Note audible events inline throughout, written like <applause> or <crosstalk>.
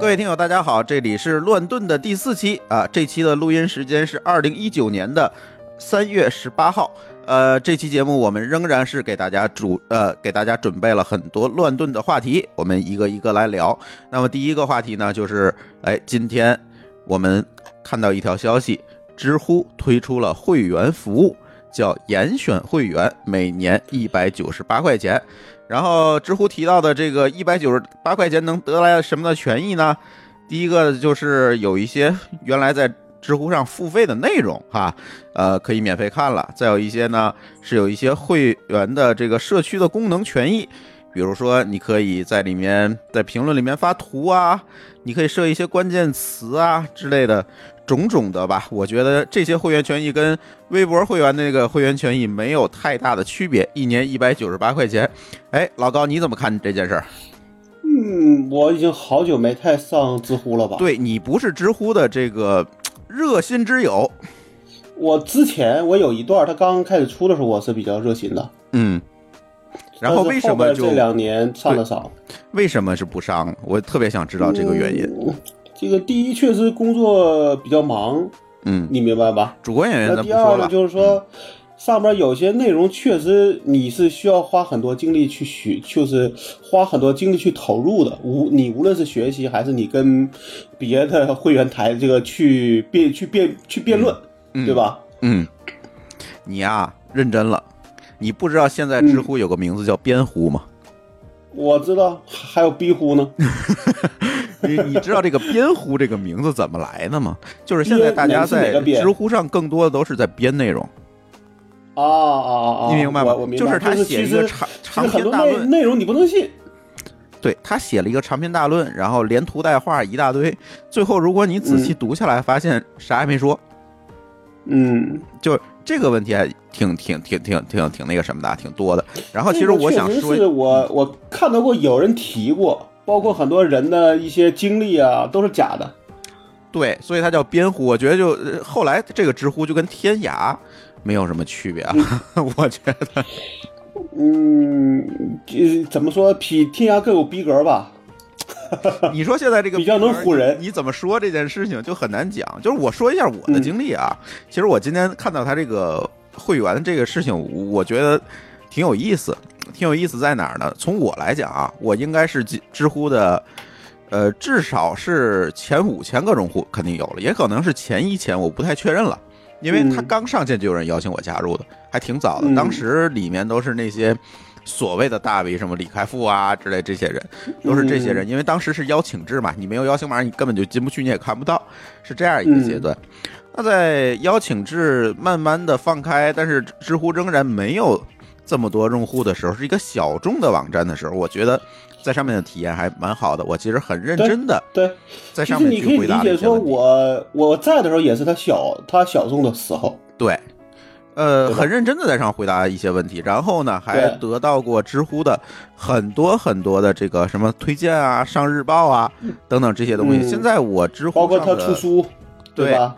各位听友，大家好，这里是乱炖的第四期啊。这期的录音时间是二零一九年的三月十八号。呃，这期节目我们仍然是给大家主呃给大家准备了很多乱炖的话题，我们一个一个来聊。那么第一个话题呢，就是哎，今天我们看到一条消息，知乎推出了会员服务，叫严选会员，每年一百九十八块钱。然后知乎提到的这个一百九十八块钱能得来什么的权益呢？第一个就是有一些原来在知乎上付费的内容哈，呃，可以免费看了。再有一些呢，是有一些会员的这个社区的功能权益，比如说你可以在里面在评论里面发图啊，你可以设一些关键词啊之类的。种种的吧，我觉得这些会员权益跟微博会员那个会员权益没有太大的区别，一年一百九十八块钱。哎，老高你怎么看这件事儿？嗯，我已经好久没太上知乎了吧？对你不是知乎的这个热心之友。我之前我有一段，他刚开始出的时候，我是比较热心的。嗯。然后为什么就这两年上的少？为什么是不上？我特别想知道这个原因。这个第一确实工作比较忙，嗯，你明白吧？主观原因那第二呢，就是说上边有些内容确实你是需要花很多精力去学，就是花很多精力去投入的。无你无论是学习还是你跟别的会员台这个去辩去辩去辩论，对吧？嗯，你呀认真了，你不知道现在知乎有个名字叫边乎吗？我知道，还有逼乎呢。<laughs> 你你知道这个编乎这个名字怎么来的吗？就是现在大家在知乎上更多的都是在编内容。哦哦哦！你明白吗？就是他写一个长长篇大论，内容你不能信。对他写了一个长篇大论，然后连图带画一大堆，最后如果你仔细读下来，发现啥也没说。嗯，就这个问题还挺挺挺挺挺挺那个什么的，挺多的。然后其实我想说，是我我看到过有人提过。包括很多人的一些经历啊，都是假的。对，所以它叫编乎。我觉得就后来这个知乎就跟天涯没有什么区别啊。<laughs> 我觉得，嗯，怎么说比天涯更有逼格吧？<laughs> 你说现在这个比较能唬人，你怎么说这件事情就很难讲。就是我说一下我的经历啊。其实我今天看到他这个会员这个事情，我觉得挺有意思。挺有意思在哪儿呢？从我来讲啊，我应该是知乎的，呃，至少是前五千个用户肯定有了，也可能是前一千，我不太确认了，因为他刚上线就有人邀请我加入的，还挺早的。当时里面都是那些所谓的大 V，什么李开复啊之类这些人，都是这些人，因为当时是邀请制嘛，你没有邀请码，你根本就进不去，你也看不到，是这样一个阶段。那在邀请制慢慢的放开，但是知乎仍然没有。这么多用户的时候，是一个小众的网站的时候，我觉得在上面的体验还蛮好的。我其实很认真的对，在上面去回答一些说我我在的时候也是他小他小众的时候，对，呃，很认真的在上回答一些问题，然后呢，还得到过知乎的很多很多的这个什么推荐啊、上日报啊等等这些东西。现在我知乎包括他出书，对。吧？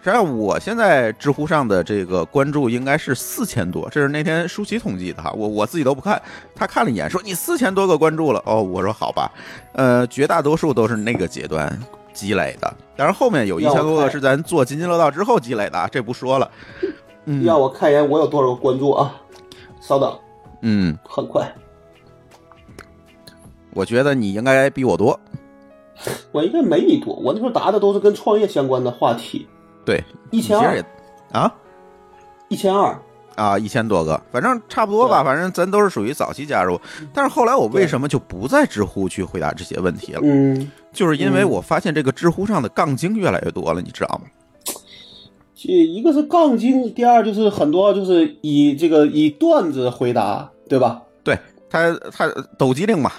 实际上，我现在知乎上的这个关注应该是四千多，这是那天舒淇统计的哈，我我自己都不看，他看了一眼说你四千多个关注了？哦，我说好吧，呃，绝大多数都是那个阶段积累的，当然后面有一千多个是咱做津津乐道之后积累的，这不说了。嗯，让我看一眼我有多少个关注啊？稍等，嗯，很快。我觉得你应该比我多，我应该没你多，我那时候答的都是跟创业相关的话题。对，一千二啊，一千二啊，一千多个，反正差不多吧。反正咱都是属于早期加入，但是后来我为什么就不在知乎去回答这些问题了？嗯，就是因为我发现这个知乎上的杠精越来越多了，你知道吗？这一个是杠精，第二就是很多就是以这个以段子回答，对吧？对他他抖机灵嘛，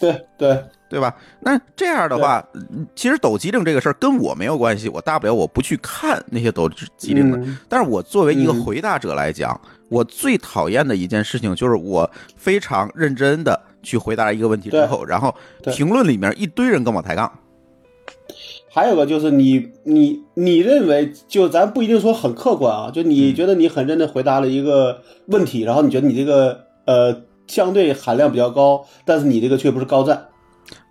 对对。对吧？那这样的话，其实抖机灵这个事儿跟我没有关系，我大不了我不去看那些抖机灵的。但是我作为一个回答者来讲，我最讨厌的一件事情就是我非常认真的去回答一个问题之后，然后评论里面一堆人跟我抬杠。还有个就是你你你认为就咱不一定说很客观啊，就你觉得你很认真回答了一个问题，然后你觉得你这个呃相对含量比较高，但是你这个却不是高赞。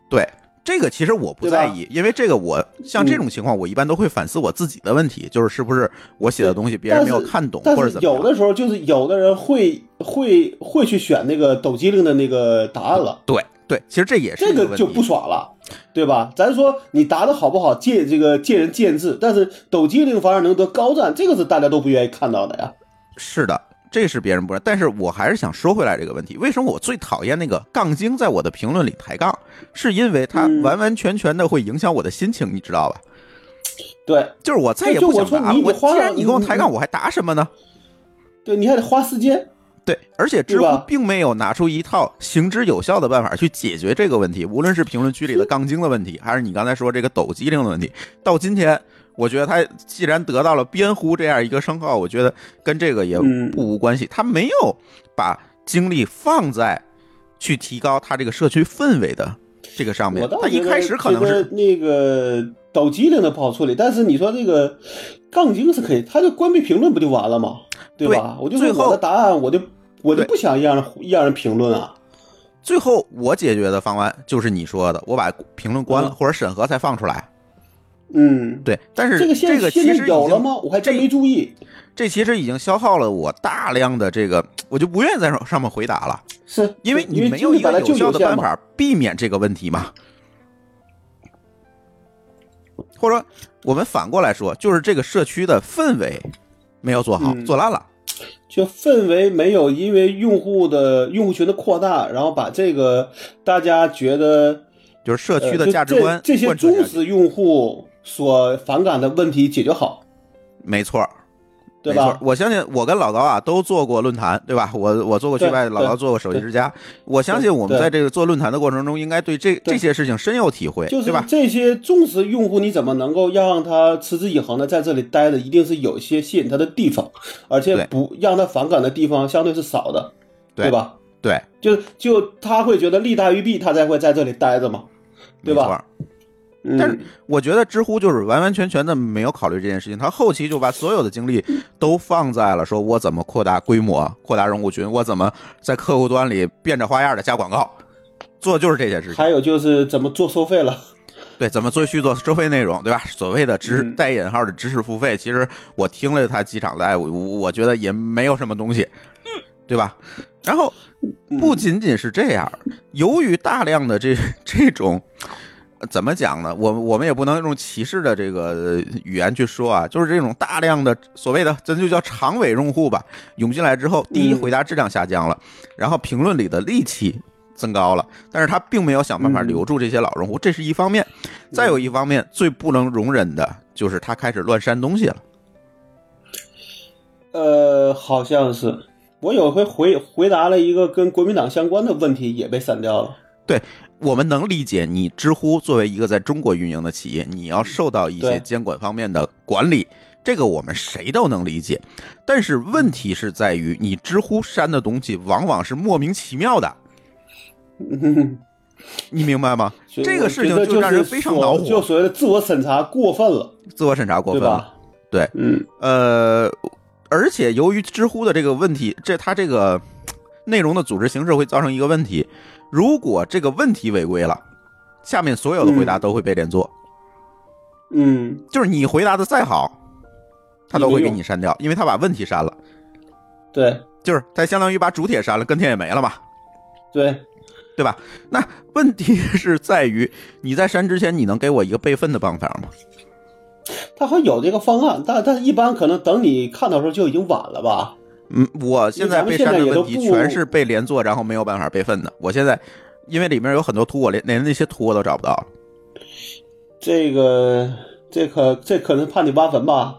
对，这个其实我不在意，因为这个我像这种情况，我一般都会反思我自己的问题，就是是不是我写的东西别人没有看懂，或者怎么样。有的时候就是有的人会会会去选那个抖机灵的那个答案了。对对，其实这也是这个就不爽了，对吧？咱说你答的好不好，见这个见仁见智，但是抖机灵反而能得高赞，这个是大家都不愿意看到的呀。是的。这是别人不认，但是我还是想说回来这个问题：为什么我最讨厌那个杠精在我的评论里抬杠？是因为他完完全全的会影响我的心情，你知道吧？对，就是我再也不想答了。我既然你跟我抬杠，我还答什么呢？对，你还得花时间。对，而且知乎并没有拿出一套行之有效的办法去解决这个问题，无论是评论区里的杠精的问题，还是你刚才说这个抖机灵的问题，到今天。我觉得他既然得到了边呼这样一个称号，我觉得跟这个也不无关系。他没有把精力放在去提高他这个社区氛围的这个上面。他一开始可能是那个抖机灵的不好处理，但是你说这个杠精是可以，他就关闭评论不就完了吗？对吧？我就说我的答案，我就我就不想让人让人评论啊。最后我解决的方案就是你说的，我把评论关了或者审核才放出来。嗯，对，但是这个这个其实有了吗？我还真没注意。这其实已经消耗了我大量的这个，我就不愿意在上面回答了。是因为你没有一个有效的办法避免这个问题嘛？或者说，我们反过来说，就是这个社区的氛围没有做好，做烂了。就氛围没有因为用户的用户群的扩大，然后把这个大家觉得。就是社区的价值观，这些忠实用户所反感的问题解决好，没错，对吧？我相信我跟老高啊都做过论坛，对吧？我我做过去外，老高做过手机之家。我相信我们在这个做论坛的过程中，应该对这这些事情深有体会，对吧？这些忠实用户，你怎么能够让他持之以恒的在这里待着？一定是有一些吸引他的地方，而且不让他反感的地方相对是少的，对吧？对，就就他会觉得利大于弊，他才会在这里待着嘛。对吧？但是我觉得知乎就是完完全全的没有考虑这件事情，他后期就把所有的精力都放在了说我怎么扩大规模、扩大用户群，我怎么在客户端里变着花样的加广告，做的就是这件事情。还有就是怎么做收费了？对，怎么做去做收费内容，对吧？所谓的知带引号的知识付费，其实我听了他几场来，我我觉得也没有什么东西，对吧？然后不仅仅是这样，由于大量的这这种怎么讲呢？我我们也不能用歧视的这个语言去说啊，就是这种大量的所谓的咱就叫长尾用户吧，涌进来之后，第一回答质量下降了，然后评论里的戾气增高了，但是他并没有想办法留住这些老用户，这是一方面。再有一方面，最不能容忍的就是他开始乱删东西了。呃，好像是。我有回回回答了一个跟国民党相关的问题，也被删掉了。对我们能理解，你知乎作为一个在中国运营的企业，你要受到一些监管方面的管理，这个我们谁都能理解。但是问题是在于，你知乎删的东西往往是莫名其妙的，<laughs> 你明白吗？这个事情就让人非常恼火，就所谓的自我审查过分了，自我审查过分。了，对，嗯，呃。而且由于知乎的这个问题，这它这个内容的组织形式会造成一个问题：如果这个问题违规了，下面所有的回答都会被连坐。嗯，就是你回答的再好，他都会给你删掉，因为他把问题删了。对，就是他相当于把主帖删了，跟帖也没了嘛。对，对吧？那问题是在于你在删之前，你能给我一个备份的办法吗？他会有这个方案，但但一般可能等你看到时候就已经晚了吧。嗯，我现在被删的问题全是被连坐，然后没有办法备份的。我现在因为里面有很多图，我连连那些图我都找不到。这个这可这可能怕你挖坟吧？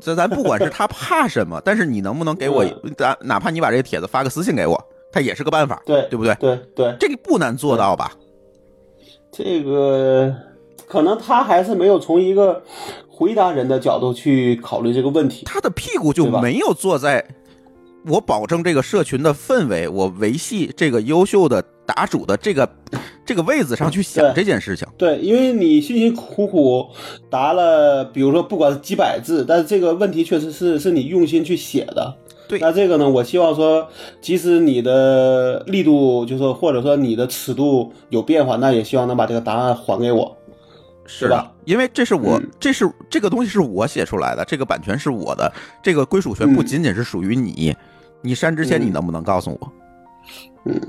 这咱不管是他怕什么，但是你能不能给我，咱哪怕你把这个帖子发个私信给我，他也是个办法，对对不对？对对，这个不难做到吧？这个。可能他还是没有从一个回答人的角度去考虑这个问题，他的屁股就没有坐在我保证这个社群的氛围，我维系这个优秀的答主的这个这个位子上去想这件事情。对，因为你辛辛苦苦答了，比如说不管是几百字，但是这个问题确实是是你用心去写的。对那这个呢，我希望说，即使你的力度，就是说或者说你的尺度有变化，那也希望能把这个答案还给我。是的因为这是我，嗯。这是这个东西是我写出来的，这个版权是我的，这个归属权不嗯。仅仅是属于你，你删之前嗯。你能不能告诉我？嗯，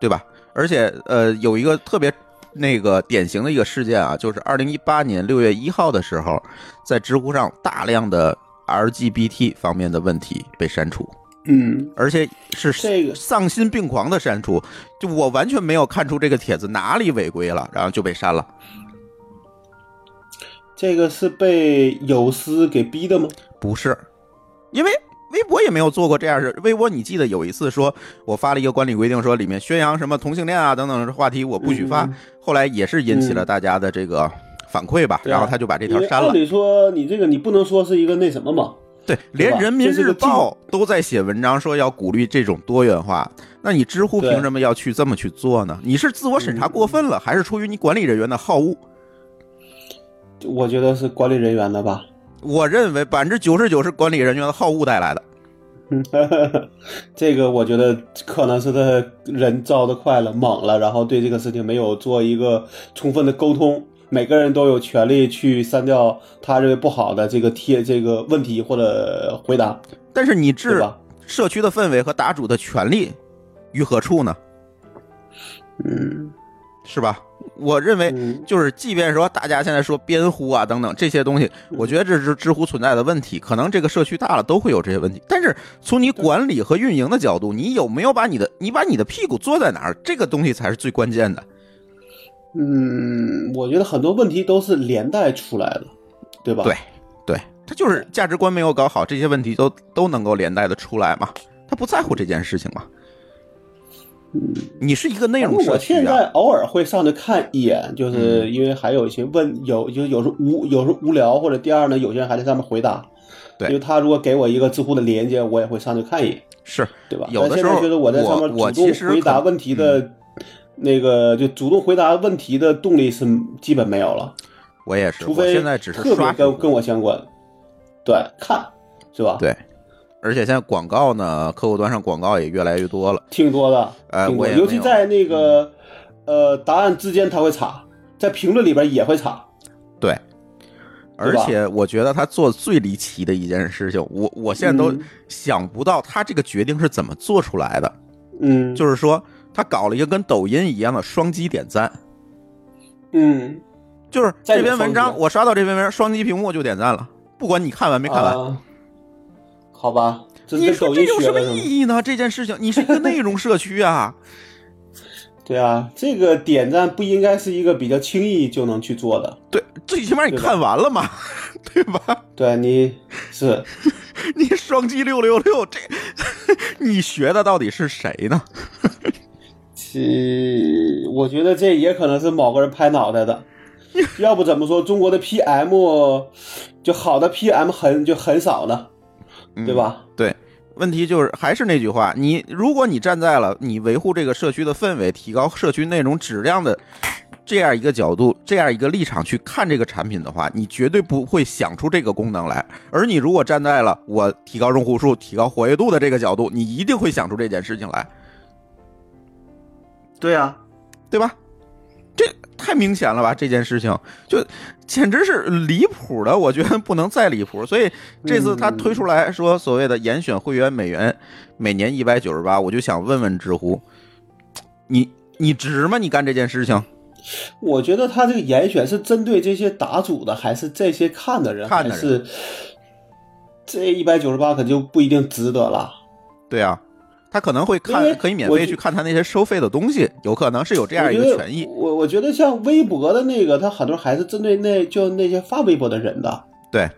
对吧？而且呃，有一个特别那个典型的一个事件啊，就是二零一八年六月一号的时候，在知乎上大量的 LGBT 方面的问题被删除，嗯，而且是这个丧心病狂的删除，就我完全没有看出这个帖子哪里违规了，然后就被删了。这个是被有司给逼的吗？不是，因为微博也没有做过这样事。微博你记得有一次说，我发了一个管理规定，说里面宣扬什么同性恋啊等等话题我不许发，嗯后来也是引起了大家的这个反馈吧，然后他就把这条删了按。理说你这个你不能说是一个那什么嘛？对，连人民日报都在写文章说要鼓励这种多元化，那你知乎凭什么要去这么去做呢？你是自我审查过分了，还是出于你管理人员的好恶？我觉得是管理人员的吧。我认为百分之九十九是管理人员的好恶带来的。嗯，<laughs> 这个我觉得可能是他人造的快了、猛了，然后对这个事情没有做一个充分的沟通。每个人都有权利去删掉他认为不好的这个贴这个问题或者回答，但是你置？社区的氛围和答主的权利于何处呢？嗯是吧？我认为嗯就是，即便说大家现在说边呼啊等等这些东西，我觉得这是知乎存在的问题。可能这个社区大了都会有这些问题，但是从你管理和运营的角度，你有没有把你的你把你的屁股坐在哪儿，这个东西才是最关键的。嗯，我觉得很多问题都是连带出来的，对吧？对对，他就是价值观没有搞好，这些问题都都能够连带的出来嘛。他不在乎这件事情嘛。嗯你是一个内容社区啊，现在偶尔会上去看一眼，就是因为还有一些问有就有时候无有时候无聊，或者第二呢，有些人还在上面回答。对因为他如果给我一个知乎的连接，我也会上去看一眼，是对吧？有的时候觉得我在上面主动我我其实回答问题的，那个就主动回答问题的动力是基本没有了，我也是，我除非现在只是特别刷跟跟我相关，对，看是吧？对，而且现在广告呢，客户端上广告也越来越多了。挺多的，哎我尤其在那个呃答案之间他会插，在评论里边也会插。对，而且我觉得他做最离奇的一件事情，我我现在都嗯。想不到他这个决定是怎么做出来的。嗯，就是说，他搞了一个跟抖音一样的双击点赞，嗯，就是这篇文章我刷到这篇文章，双击屏幕就点赞了，不管你看完没看完。啊好吧，你说这有什么？意义呢？这件事情，你是一个内容社区啊，<laughs> 对啊，这个点赞不应该是一个比较轻易就能去做的。对，最起码你看完了嘛，<laughs> 对吧？对你是 <laughs> 你双击六六六，这你学的到底是谁呢？其，我觉得这也可能是某个人拍脑袋的。要不怎么说中国的 PM 就好的 PM 很就很少呢，对吧？对，问题就是还是那句话，你如果你站在了你维护这个社区的氛围、提高社区内容质量的这样一个角度、这样一个立场去看这个产品的话，你绝对不会想出这个功能来。而你如果站在了我提高用户数、提高活跃度的这个角度，你一定会想出这件事情来，对啊，对吧？这太明显了吧？这件事情就简直是离谱的，我觉得不能再离谱。所以这次他推出来说所谓的严选会员美元每年一百九十八，我就想问问知乎，你你值吗？你干这件事情？我觉得他这个严选是针对这些打主的，还是这些看的人，看的人还是这一百九十八可就不一定值得了。对啊，他可能会看，可以免费去看他那些收费的东西，有可能是有这样一个权益。我我觉得像微博的那个，他很多还是针对那就那些发微博的人的。对，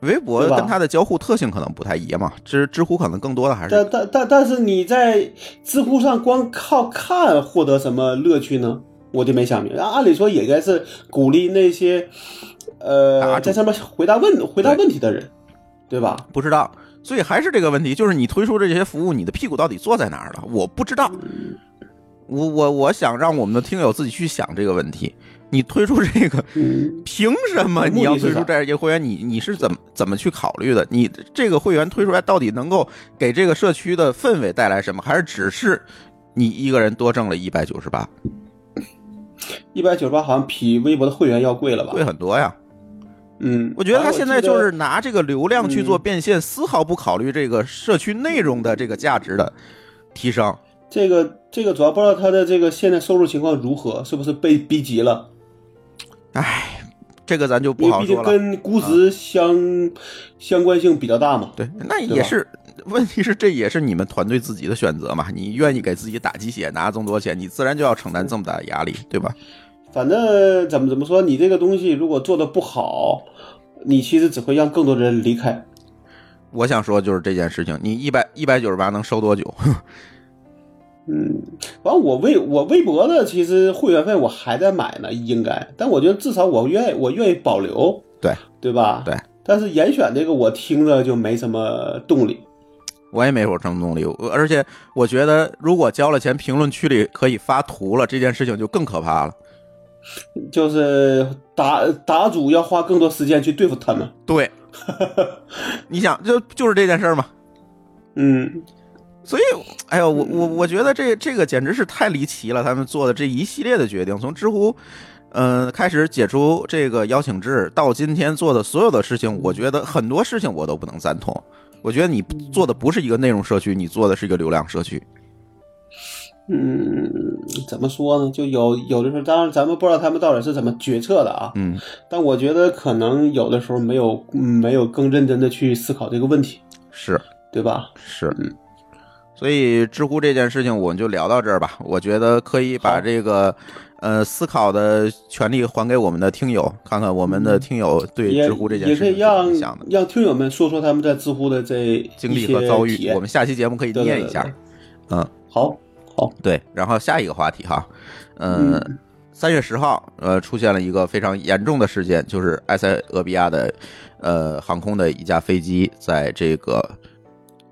微博跟它的交互特性可能不太一样嘛，知知乎可能更多的还是但但但但是你在知乎上光靠看获得什么乐趣呢？我就没想明白。按理说也应该是鼓励那些呃主在上面回答问回答问题的人，对吧？不知道，所以还是这个问题，就是你推出这些服务，你的屁股到底坐在哪儿了？我不知道。我我我想让我们的听友自己去想这个问题。你推出这个，嗯，凭什么你要推出这样一个会员？你你是怎么怎么去考虑的？你这个会员推出来到底能够给这个社区的氛围带来什么？还是只是你一个人多挣了一百九十八，一百九十八好像比微博的会员要贵了吧？贵很多呀？嗯，我觉得他现在就是拿这个流量去做变现，丝毫不考虑这个社区内容的这个价值的提升。这个这个主要不知道他的这个现在收入情况如何，是不是被逼急了？唉，这个咱就不好说了。跟估值相、相关性比较大嘛。对，那也是。问题是，这也是你们团队自己的选择嘛？你愿意给自己打鸡血，拿这么多钱，你自然就要承担这么大的压力，对吧？反正怎么怎么说，你这个东西如果做的不好，你其实只会让更多人离开。我想说就是这件事情，你一百一百九十八能收多久？<laughs> 嗯，完我微我微博的其实会员费我还在买呢，应该，但我觉得至少我愿意我愿意保留，对对吧？对。但是严选这个我听着就没什么动力。我也没有什么动力，我而且我觉得，如果交了钱，评论区里可以发图了，这件事情就更可怕了。就是打打主要花更多时间去对付他们。对，<laughs> 你想，就就是这件事儿嘛。嗯，所以，哎呦，我我我觉得这这个简直是太离奇了，他们做的这一系列的决定，从知乎，嗯、开始解除这个邀请制，到今天做的所有的事情，我觉得很多事情我都不能赞同。我觉得你做的不是一个内容社区，你做的是一个流量社区。嗯，怎么说呢？就有有的时候，当然咱们不知道他们到底是怎么决策的啊。嗯，但我觉得可能有的时候没有嗯没有更认真的去思考这个问题，是对吧？是。嗯所以知乎这件事情，我们就聊到这儿吧。我觉得可以把这个呃思考的权利还给我们的听友，看看我们的听友对知乎这件事情是怎么让想的。让听友们说说他们在知乎的这经历和遭遇，我们下期节目可以念一下对。嗯，好好，对。然后下一个话题哈，嗯，嗯三月十号，呃，出现了一个非常严重的事件，就是埃塞俄比亚的呃航空的一架飞机在这个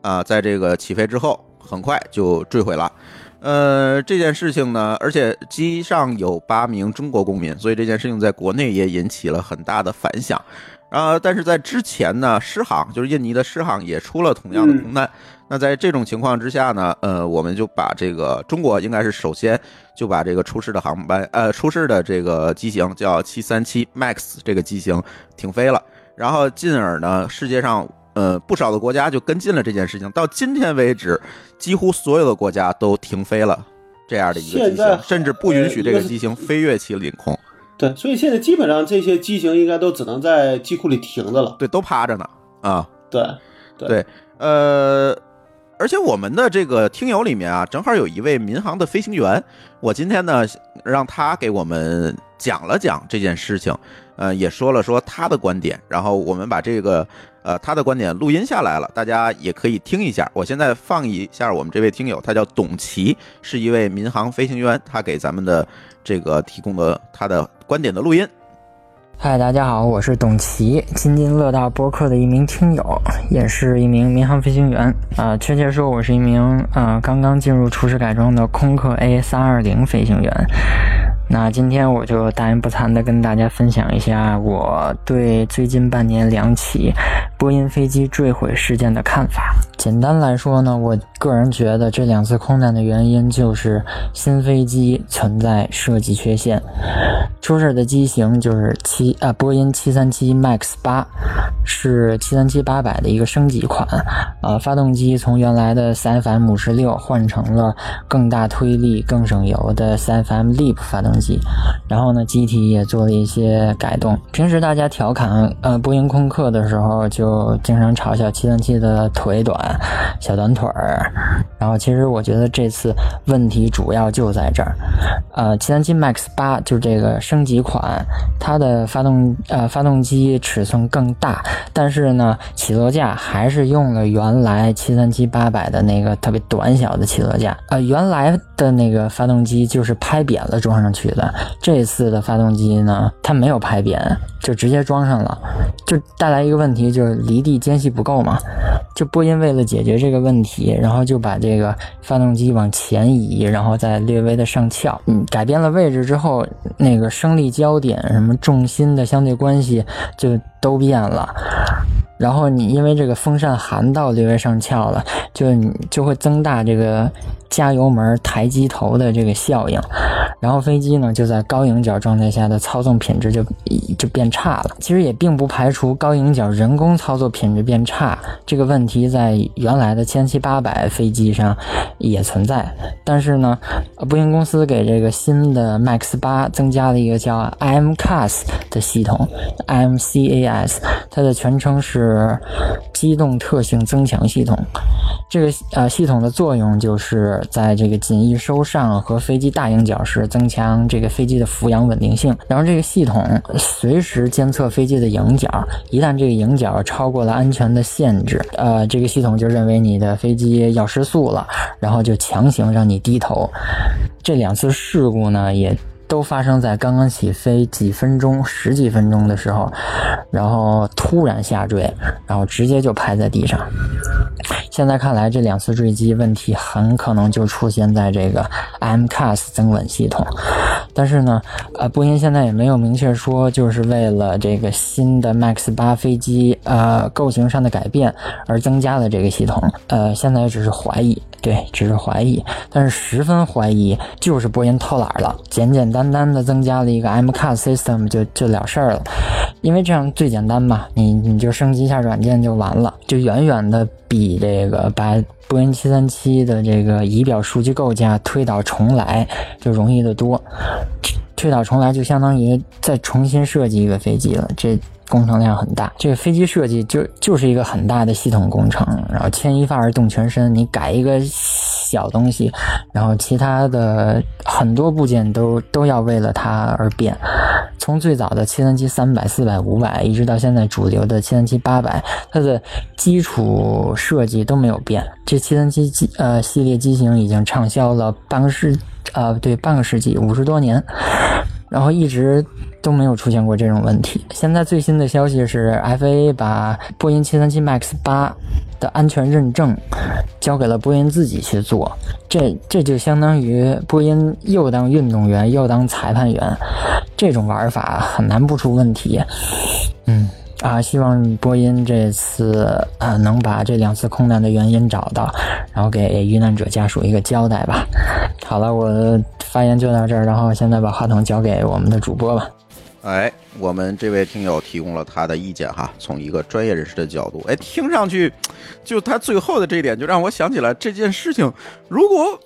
啊、在这个起飞之后，很快就坠毁了。呃，这件事情呢，而且机上有八名中国公民，所以这件事情在国内也引起了很大的反响。啊、但是在之前呢，狮航就是印尼的狮航也出了同样的空难。那在这种情况之下呢，呃，我们就把这个中国应该是首先就把这个出事的航班，呃，出事的这个机型叫七三七 MAX 这个机型停飞了，然后进而呢，世界上呃不少的国家就跟进了这件事情，到今天为止，几乎所有的国家都停飞了这样的一个机型，甚至不允许这个机型飞越其领空，对，所以现在基本上这些机型应该都只能在机库里停着了。对，都趴着呢啊。对，对，呃，而且我们的这个听友里面啊，正好有一位民航的飞行员，我今天呢让他给我们讲了讲这件事情，呃，也说了说他的观点，然后我们把这个呃他的观点录音下来了，大家也可以听一下。我现在放一下我们这位听友，他叫董琦，是一位民航飞行员，他给咱们的这个提供的他的观点的录音。嗨，大家好，我是董琪，津津乐道播客的一名听友，也是一名民航飞行员。啊、确切说，我是一名呃刚刚进入初始改装的空客 A 三二零飞行员。那今天我就大言不惭地跟大家分享一下我对最近半年两起波音飞机坠毁事件的看法。简单来说呢，我个人觉得这两次空难的原因就是新飞机存在设计缺陷。出事的机型就是七啊波音七三七 MAX 八，是七三七八百的一个升级款，呃，发动机从原来的 CFM 五十六换成了更大推力、更省油的 CFM LEAP 发动机机，然后呢，机体也做了一些改动。平时大家调侃呃波音空客的时候，就经常嘲笑七三七的腿短、小短腿儿，然后其实我觉得这次问题主要就在这儿，呃，七三七 MAX 八就是这个升级款，它的发动呃发动机尺寸更大，但是呢，起落架还是用了原来七三七八百的那个特别短小的起落架。呃，原来的那个发动机就是拍扁了装上去的，这次的发动机呢，它没有拍扁，就直接装上了，就带来一个问题，就是离地间隙不够嘛。就波音为了解决这个问题，然后就把这个发动机往前移，然后再略微的上翘，嗯，改变了位置之后，那个升力焦点、什么重心的相对关系就都变了。然后你因为这个风扇涵道略微上翘了，就你就会增大这个加油门抬机头的这个效应，然后飞机呢就在高迎角状态下的操纵品质就就变差了。其实也并不排除高迎角人工操作品质变差这个问题在原来的千七八百飞机上也存在，但是呢，波音公司给这个新的 MAX 八增加了一个叫 IMCAS 的系统，IMCAS，它的全称是。机动特性增强系统，这个呃系统的作用就是在这个襟翼收上和飞机大迎角时增强这个飞机的俯仰稳定性。然后这个系统随时监测飞机的迎角，一旦这个迎角超过了安全的限制，呃，这个系统就认为你的飞机要失速了，然后就强行让你低头。这两次事故呢也。都发生在刚刚起飞几分钟、十几分钟的时候，然后突然下坠，然后直接就拍在地上。现在看来，这两次坠机问题很可能就出现在这个 MCAS 增稳系统。但是呢，呃，波音现在也没有明确说，就是为了这个新的 MAX 八飞机呃构型上的改变而增加了这个系统。呃，现在只是怀疑，对，只是怀疑。但是十分怀疑，就是波音偷懒了，简简单。单单的增加了一个 MCAS system 就就了事儿了，因为这样最简单嘛，你你就升级一下软件就完了，就远远的比这个把波音七三七的这个仪表数据构架推倒重来就容易得多。推倒重来就相当于再重新设计一个飞机了，这。工程量很大，这个飞机设计就就是一个很大的系统工程，然后牵一发而动全身，你改一个小东西，然后其他的很多部件都都要为了它而变。从最早的七三七三百、四百、五百，一直到现在主流的七三七八百，它的基础设计都没有变。这七三七机呃系列机型已经畅销了半个世呃对半个世纪五十多年。然后一直都没有出现过这种问题。现在最新的消息是，FA 把波音737 MAX 八的安全认证交给了波音自己去做，这这就相当于波音又当运动员又当裁判员，这种玩法很难不出问题。嗯。啊，希望波音这次啊能把这两次空难的原因找到，然后给遇难者家属一个交代吧。好了，我发言就到这儿，然后现在把话筒交给我们的主播吧。哎，我们这位听友提供了他的意见哈，从一个专业人士的角度，哎，听上去就他最后的这一点，就让我想起来这件事情。如果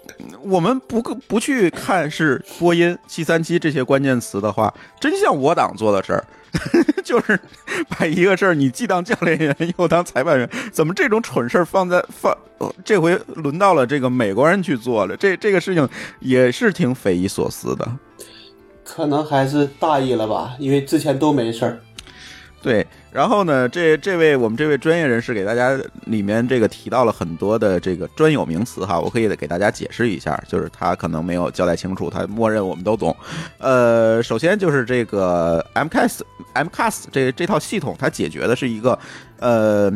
我们不不去看是波音七三七这些关键词的话，真像我党做的事儿。<laughs> 就是 <laughs> 把一个事儿，你既当教练员又当裁判员，怎么这种蠢事儿放在放，这回轮到了这个美国人去做了，这这个事情也是挺匪夷所思的。可能还是大意了吧，因为之前都没事儿。对。然后呢，这这位我们这位专业人士给大家里面这个提到了很多的这个专有名词哈，我可以给大家解释一下，就是他可能没有交代清楚，他默认我们都懂。呃，首先就是这个 MCAS MCAS 这这套系统，它解决的是一个呃，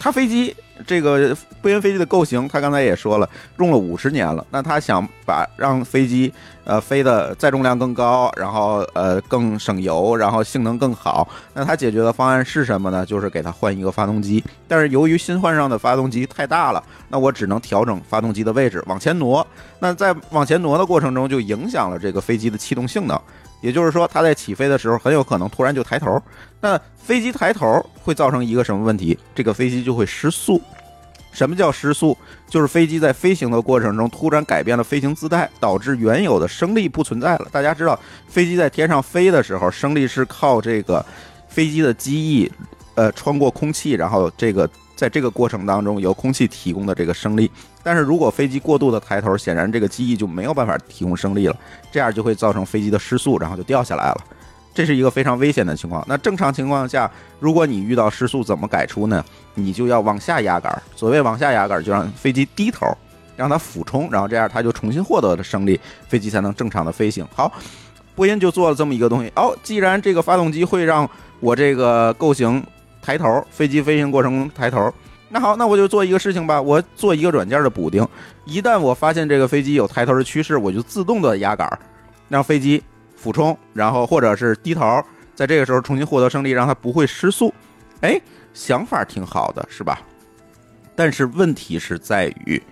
它飞机。这个波音飞机的构型，他刚才也说了，用了五十年了。那他想把让飞机呃飞的载重量更高，然后呃更省油，然后性能更好。那他解决的方案是什么呢？就是给他换一个发动机。但是由于新换上的发动机太大了，那我只能调整发动机的位置往前挪。那在往前挪的过程中，就影响了这个飞机的气动性能。也就是说，它在起飞的时候很有可能突然就抬头。那飞机抬头会造成一个什么问题？这个飞机就会失速。什么叫失速？就是飞机在飞行的过程中突然改变了飞行姿态，导致原有的升力不存在了。大家知道，飞机在天上飞的时候，升力是靠这个飞机的机翼，呃，穿过空气，然后这个在这个过程当中由空气提供的这个升力。但是如果飞机过度的抬头，显然这个机翼就没有办法提供升力了，这样就会造成飞机的失速，然后就掉下来了。这是一个非常危险的情况。那正常情况下，如果你遇到失速，怎么改出呢？你就要往下压杆。所谓往下压杆，就让飞机低头，让它俯冲，然后这样它就重新获得了升力，飞机才能正常的飞行。好，波音就做了这么一个东西。哦，既然这个发动机会让我这个构型抬头，飞机飞行过程中抬头，那好，那我就做一个事情吧，我做一个软件的补丁。一旦我发现这个飞机有抬头的趋势，我就自动的压杆，让飞机俯冲，然后或者是低头，在这个时候重新获得胜利，让它不会失速。哎，想法挺好的，是吧？但是问题是在于，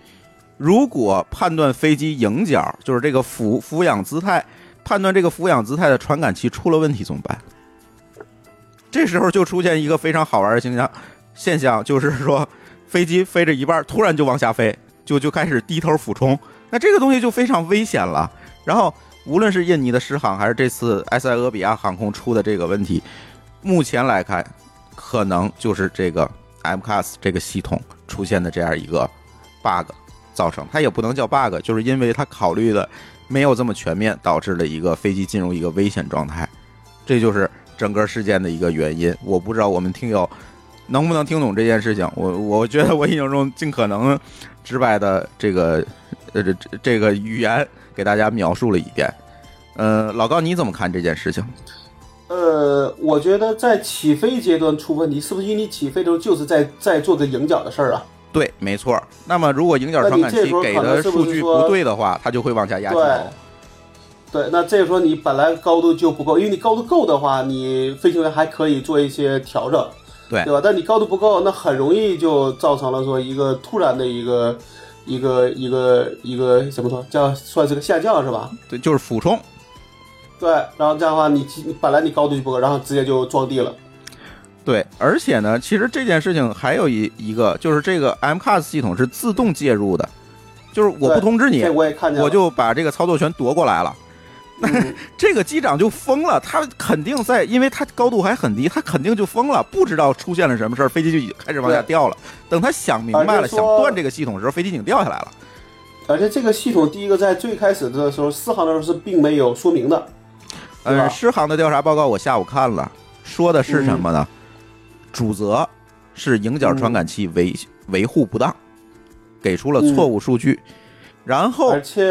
如果判断飞机迎角，就是这个俯俯仰姿态，判断这个俯仰姿态的传感器出了问题怎么办？这时候就出现一个非常好玩的现象，现象就是说，飞机飞着一半，突然就往下飞，就就开始低头俯冲，那这个东西就非常危险了。然后，无论是印尼的狮航，还是这次埃塞俄比亚航空出的这个问题，目前来看，可能就是这个 MCAS 这个系统出现的这样一个 bug 造成，它也不能叫 bug，就是因为它考虑的没有这么全面，导致了一个飞机进入一个危险状态，这就是整个事件的一个原因。我不知道我们听友能不能听懂这件事情，我我觉得我已经用尽可能直白的这个呃这这个语言给大家描述了一遍。呃，老高你怎么看这件事情？呃，我觉得在起飞阶段出问题，是不是因为你起飞的时候就是在在做个迎角的事儿啊？对，没错。那么如果迎角传感器给的数据不对的话，它就会往下压机头。对，那这个时候你本来高度就不够，因为你高度够的话，你飞行员还可以做一些调整，对对吧？但你高度不够，那很容易就造成了说一个突然的一个一个一个一个怎么说叫算是个下降是吧？对，就是俯冲。对，然后这样的话，你你本来你高度就不够，然后直接就撞地了。对，而且呢，其实这件事情还有一一个，就是这个 MCAS 系统是自动介入的，就是我不通知你，我也看见，我就把这个操作权夺过来了。那 <laughs> 这个机长就疯了，他肯定在，因为他高度还很低，他肯定就疯了，不知道出现了什么事儿，飞机就已经开始往下掉了。等他想明白了，想断这个系统的时候，飞机已经掉下来了。而且这个系统，第一个在最开始的时候，四航的时候是并没有说明的。呃，失航的调查报告我下午看了，说的是什么呢？主责是迎角传感器维维护不当，给出了错误数据。然后，而且，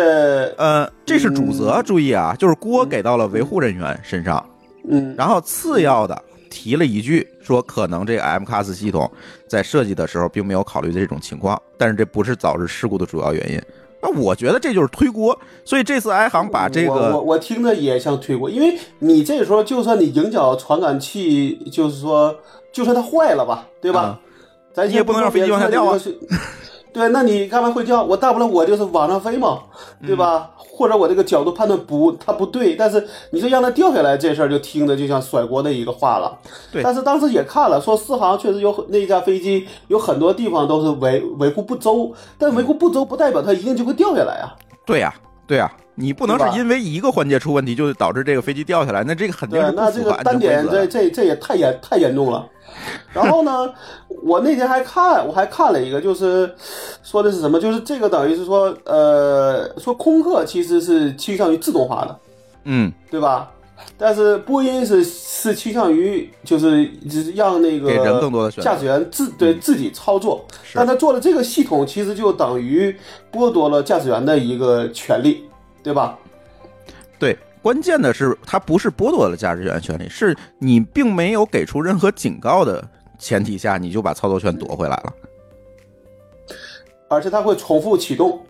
呃，这是主责，注意啊，就是锅给到了维护人员身上。嗯。然后次要的提了一句，说可能这个 MCAS 系统在设计的时候并没有考虑这种情况，但是这不是导致事故的主要原因。那我觉得这就是推锅，所以这次埃航把这个，我我听着也像推锅，因为你这时候就算你迎角传感器，就是说，就算它坏了吧，对吧？咱也不能让飞机往下掉啊。<laughs> 对，那你干嘛会叫？我大不了我就是往上飞嘛，对吧？或者我这个角度判断不，它不对，但是你说让它掉下来这事儿，就听着就像甩锅的一个话了。对。但是当时也看了，说四航确实有那架飞机有很多地方都是维维护不周，但维护不周不代表它一定就会掉下来啊。对呀，对啊，你不能是因为一个环节出问题就导致这个飞机掉下来，那这个肯定是那这个单点这这这也太严太严重了。<laughs> 然后呢，我那天还看，我还看了一个，就是说的是什么？就是这个等于是说，呃，说空客其实是倾向于自动化的，嗯，对吧？但是波音是是倾向于就是就是让那个给人更多的驾驶员自对自己操作，但他做了这个系统其实就等于剥夺了驾驶员的一个权利，对吧？对。关键的是，他不是剥夺了驾驶员权利，是你并没有给出任何警告的前提下，你就把操作权夺回来了，而且它会重复启动。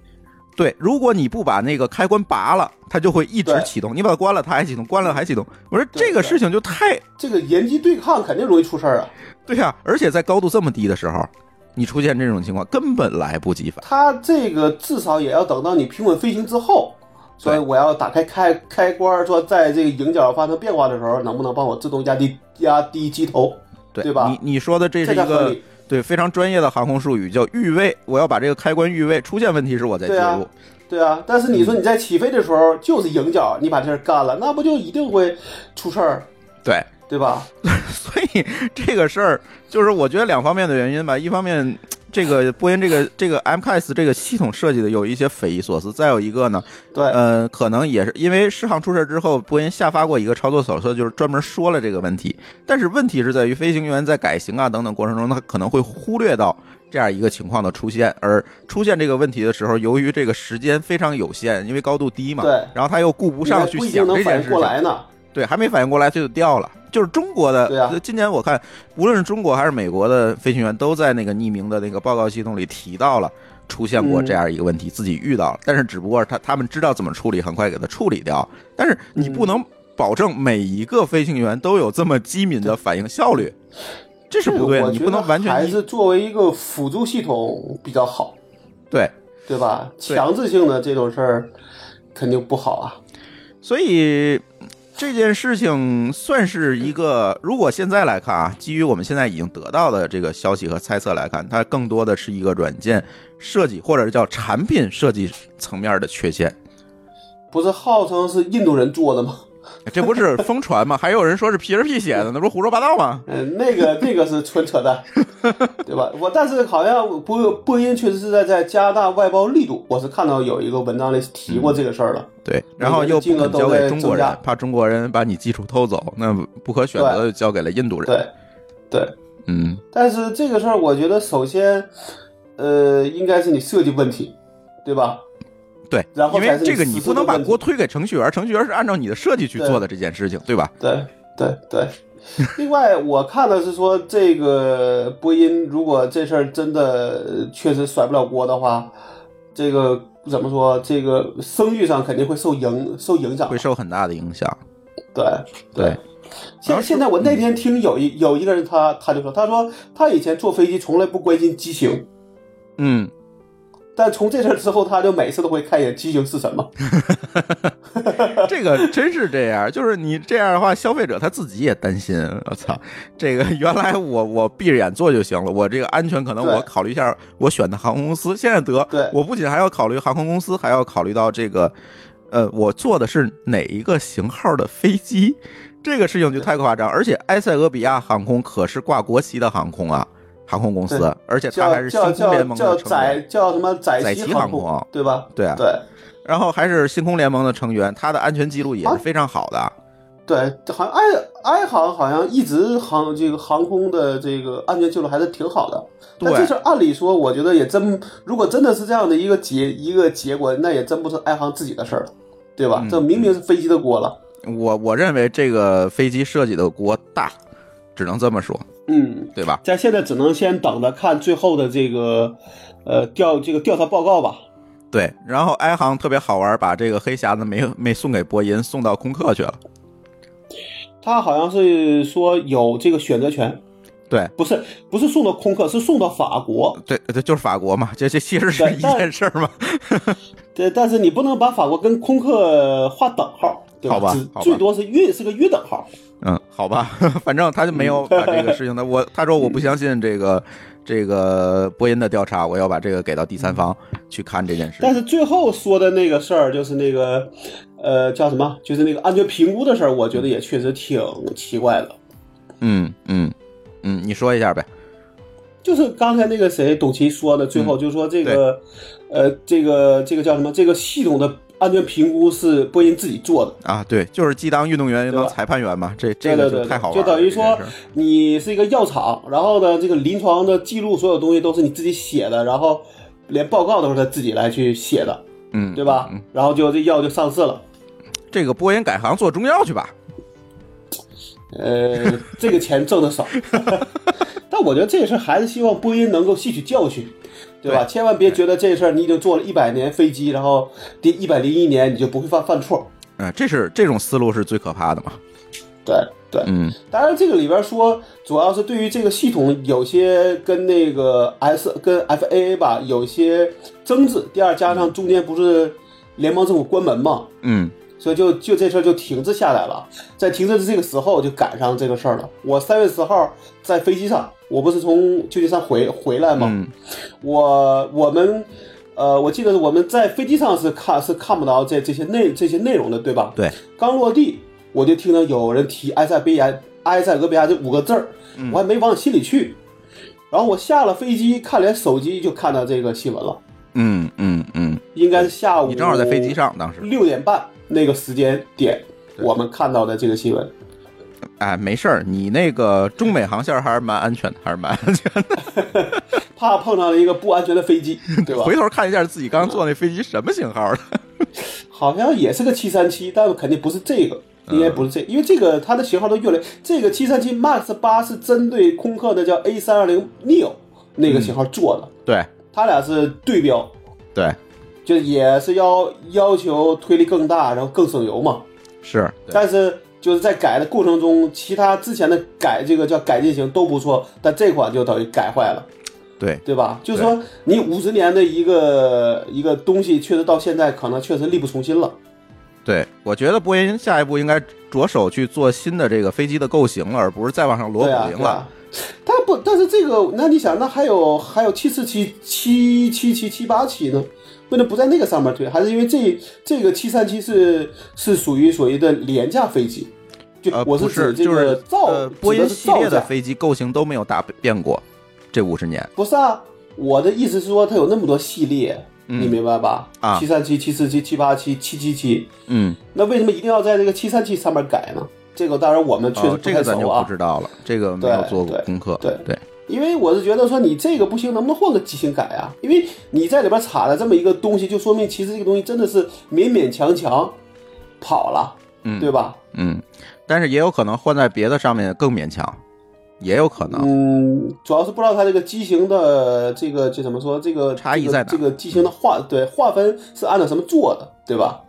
对，如果你不把那个开关拔了，它就会一直启动；你把它关了，它还启动；关了还启动。我说这个事情就太这个严机对抗肯定容易出事儿啊。对呀，而且在高度这么低的时候，你出现这种情况根本来不及反。它这个至少也要等到你平稳飞行之后。所以我要打开开开关，说在这个影角发生变化的时候，能不能帮我自动压低压低机头，对对吧？你你说的这是一个对非常专业的航空术语，叫预位。我要把这个开关预位，出现问题时我再介入。对啊，但是你说你在起飞的时候就是迎角，你把这事干了，那不就一定会出事儿？对对吧？<laughs> 所以这个事儿就是我觉得两方面的原因吧，一方面。这个波音这个这个 MCAS 这个系统设计的有一些匪夷所思，再有一个呢，对，呃，可能也是因为适航出事之后，波音下发过一个操作手册，就是专门说了这个问题。但是问题是在于飞行员在改型啊等等过程中，他可能会忽略到这样一个情况的出现。而出现这个问题的时候，由于这个时间非常有限，因为高度低嘛，对然后他又顾不上去想这件事情，过来呢。对，还没反应过来它就掉了。就是中国的，对啊今年我看无论是中国还是美国的飞行员都在那个匿名的那个报告系统里提到了出现过嗯这样一个问题，自己遇到了，但是只不过他他们知道怎么处理，很快给它处理掉。但是你不能保证每一个飞行员都有这么机敏的反应效率，这是不对的，你不能完全还是作为一个辅助系统比较好，对。对吧？强制性的这种事儿肯定不好啊。所以这件事情算是一个，如果现在来看啊，基于我们现在已经得到的这个消息和猜测来看，它更多的是一个软件设计或者叫产品设计层面的缺陷。不是号称是印度人做的吗？这不是疯传吗？还有人说是 PHP 写的，那不是胡说八道吗？嗯，那个那个是纯扯淡，<laughs> 对吧？我但是好像波波音确实是在在加大外包力度，我是看到有一个文章里提过这个事儿的。对，然后又不肯交给中国人，怕中国人把你技术偷走，那不可选择的就交给了印度人。对，对，嗯，但是这个事儿，我觉得首先，呃，应该是你设计问题，对吧？对，然后因为这个你不能把锅推推给程序员，程序员是按照你的设计去做的这件事情，对吧？对对对。另外，我看的是说，这个波音如果这事儿真的确实甩不了锅的话，这个怎么说？这个声誉上肯定会受影受影响，会受很大的影响。对对。现现在我那天听有一有一个人他他就说，他说他以前坐飞机从来不关心机型，嗯。但从这事儿之后，他就每次都会看一眼机型是什么。<laughs> 这个真是这样，就是你这样的话，消费者他自己也担心。我操，这个原来我我闭着眼做就行了，我这个安全可能我考虑一下我选的航空公司。现在得，对我不仅还要考虑航空公司，还要考虑到这个，呃，我坐的是哪一个型号的飞机，这个事情就太夸张。而且埃塞俄比亚航空可是挂国旗的航空啊。航空公司，而且它还是星空联盟的成员，叫什么载载旗航空，对吧？对啊，对。然后还是星空联盟的成员，它的安全记录也是非常好的。啊、对，好像埃埃航好像一直航这个航空的这个安全记录还是挺好的。对，这事按理说，我觉得也真，如果真的是这样的一个结一个结果，那也真不是埃航自己的事儿了，对吧？嗯、这明明是飞机的锅了。我我认为这个飞机设计的锅大，只能这么说。嗯，对吧？在现在只能先等着看最后的这个，呃，调这个调查报告吧。对，然后埃航特别好玩，把这个黑匣子没没送给波音，送到空客去了。他好像是说有这个选择权。对，不是不是送到空客，是送到法国。对对，就是法国嘛，这这其实是一件事儿嘛。<laughs> 对，但是你不能把法国跟空客划等号，对吧？好吧，最多是约是个约等号。嗯，好吧，<laughs> 反正他就没有把这个事情的，<laughs> 我他说我不相信这个这个播音的调查，我要把这个给到第三方去看这件事。但是最后说的那个事儿，就是那个呃叫什么，就是那个安全评估的事儿，我觉得也确实挺奇怪的。嗯嗯嗯，你说一下呗。就是刚才那个谁董琦说的，最后就是说这个、嗯、呃这个这个叫什么，这个系统的。安全评估是波音自己做的啊，对，就是既当运动员又当裁判员嘛，这这个就太好玩了。就等于说你是一个药厂，然后呢，这个临床的记录所有东西都是你自己写的，然后连报告都是他自己来去写的，嗯，对吧？嗯、然后就这药就上市了。这个波音改行做中药去吧。呃，<laughs> 这个钱挣的少，<laughs> 但我觉得这也是还是希望波音能够吸取教训。对吧？千万别觉得这事儿你已经坐了一百年飞机，然后第一百零一年你就不会犯犯错。嗯，这是这种思路是最可怕的嘛？对对，嗯。当然，这个里边说，主要是对于这个系统有些跟那个 S 跟 FAA 吧有些争执。第二，加上中间不是联邦政府关门嘛，嗯，所以就就这事儿就停滞下来了。在停滞的这个时候，就赶上这个事儿了。我三月十号在飞机上。我不是从旧金山回回来吗？嗯、我我们，呃，我记得我们在飞机上是看是看不到这这些内这些内容的，对吧？对。刚落地，我就听到有人提埃塞比亚埃塞俄比亚这五个字儿，嗯、我还没往心里去。然后我下了飞机，看连手机就看到这个新闻了。嗯嗯嗯，应该是下午。你正好在飞机上，当时六点半那个时间点，我们看到的这个新闻。哎，没事儿，你那个中美航线还是蛮安全的，还是蛮安全的。<laughs> 怕碰上了一个不安全的飞机，<laughs> 对吧？回头看一下自己刚坐那飞机什么型号的，<laughs> 好像也是个七三七，但肯定不是这个，应该不是这，因为这个它的型号都越来，这个七三七 MAX 八是针对空客的叫 A 三二零 neo 那个型号做的，对。它俩是对标，对就也是要要求推力更大，然后更省油嘛。是，但是就是在改的过程中，其他之前的改这个叫改进型都不错，但这款就等于改坏了，对对吧？就是说你五十年的一个一个东西，确实到现在可能确实力不从心了。对，我觉得波音下一步应该着手去做新的这个飞机的构型了，而不是再往上摞对啊，补丁了。但不，但是这个，那你想，那还有还有七四七、七七七、七八七呢？为什么不在那个上面推？还是因为这这个七三七是是属于所谓的廉价飞机？就呃，我是，指这就是个造，呃，波音系列的飞机构型都没有大变过，这五十年。不是啊，我的意思是说，它有那么多系列，你明白吧？啊七三七、七四七、七八七、七七七，嗯，那为什么一定要在这个七三七上面改呢？这个当然我们确实哦，不这个咱就太熟啊，不知道了，这个没有做过功课。对对，因为我是觉得说你这个不行，能不能换个机型改啊？因为你在里边插了这么一个东西，就说明其实这个东西真的是勉勉强强跑了，嗯对吧？嗯，但是也有可能换在别的上面更勉强，也有可能。嗯，主要是不知道它这个机型的这个就怎么说，这个差异在哪这个这个机型的划对划分是按照什么做的，对吧？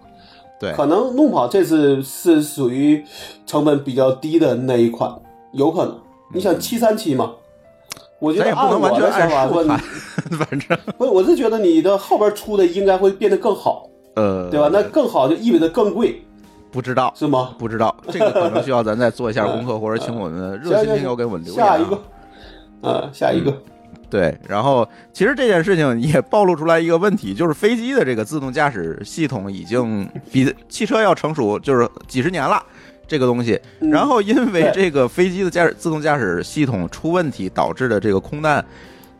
对，可能弄跑这次是属于成本比较低的那一款，有可能。你想七三七嘛？我觉咱也不得按我能完全的想法反正 <laughs> 不，我是觉得你的后边出的应该会变得更好，呃，对吧？那更好就意味着更贵，不知道，是吗？不知道，这个可能需要咱再做一下功课，<laughs> 或者请我们的热心听友给我们留言啊。下一个，呃，下一个，对，然后其实这件事情也暴露出来一个问题，就是飞机的这个自动驾驶系统已经比汽车要成熟，就是几十年了。这个东西，嗯然后因为这个飞机的驾驶自动驾驶系统出问题导致的这个空难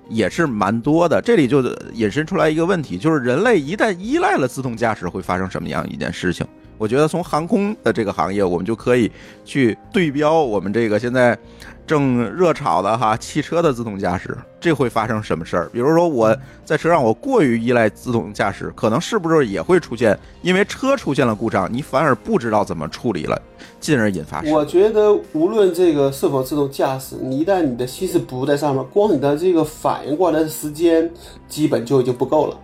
也是蛮多的。这里就引申出来一个问题，就是人类一旦依赖了自动驾驶，会发生什么样一件事情？我觉得从航空的这个行业，我们就可以去对标我们这个现在正热炒的哈汽车的自动驾驶，这会发生什么事儿？比如说我在车上我过于依赖自动驾驶，可能是不是也会出现因为车出现了故障，你反而不知道怎么处理了，进而引发我觉得无论这个是否自动驾驶，你一旦你的心思不在上面，光你的这个反应过来的时间，基本就已经不够了。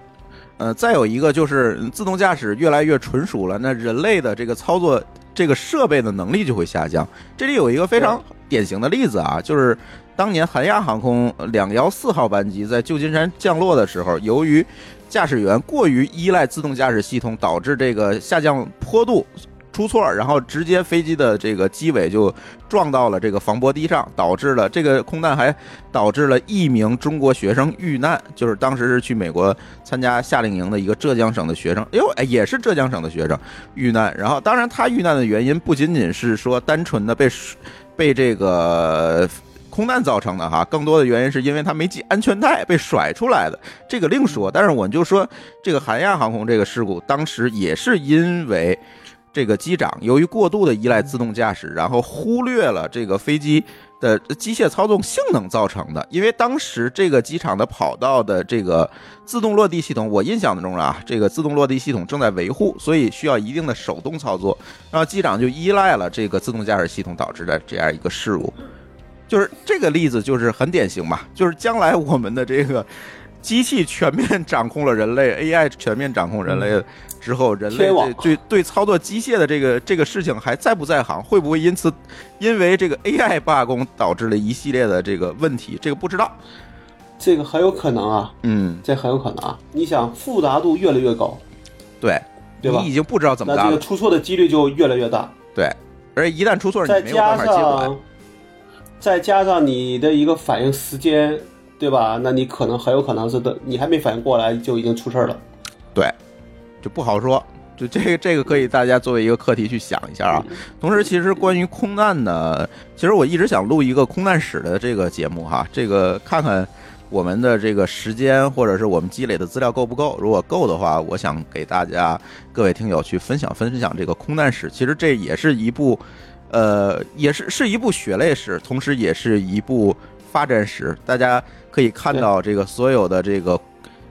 呃，再有一个就是嗯自动驾驶越来越纯熟了，那人类的这个操作这个设备的能力就会下降。这里有一个非常典型的例子啊，就是当年韩亚航空两幺四号班机在旧金山降落的时候，由于驾驶员过于依赖自动驾驶系统，导致这个下降坡度出错，然后直接飞机的这个机尾就撞到了这个防波堤上，导致了这个空难，还导致了一名中国学生遇难，就是当时是去美国参加夏令营的一个浙江省的学生，哎呦，哎也是浙江省的学生遇难。然后，当然他遇难的原因不仅仅是说单纯的被被这个空难造成的哈，更多的原因是因为他没系安全带被甩出来的，这个另说。但是我就说这个韩亚航空这个事故，当时也是因为这个机长由于过度的依赖自动驾驶，然后忽略了这个飞机的机械操纵性能造成的。因为当时这个机场的跑道的这个自动落地系统，我印象中啊，这个自动落地系统正在维护，所以需要一定的手动操作，然后机长就依赖了这个自动驾驶系统导致的这样一个事故。就是这个例子就是很典型嘛，就是将来我们的这个机器全面掌控了人类，AI 全面掌控人类之后，人类对对对操作机械的这个这个事情还在不在行？会不会因此因为这个 AI 罢工导致了一系列的这个问题？这个不知道。这个很有可能啊，嗯，这很有可能啊。你想复杂度越来越高，对，对吧你已经不知道怎么。那这个出错的几率就越来越大。对，而一旦出错，你再没有办加。上，再加上你的一个反应时间，对吧？那你可能很有可能是的，你还没反应过来就已经出事儿了。对，就不好说。就这个这个可以大家作为一个课题去想一下啊。同时，其实关于空难呢，其实我一直想录一个空难史的这个节目哈，这个看看我们的这个时间或者是我们积累的资料够不够。如果够的话，我想给大家各位听友去分享分享这个空难史。其实这也是一部，呃，也是是一部血泪史，同时也是一部发展史，大家可以看到这个所有的这个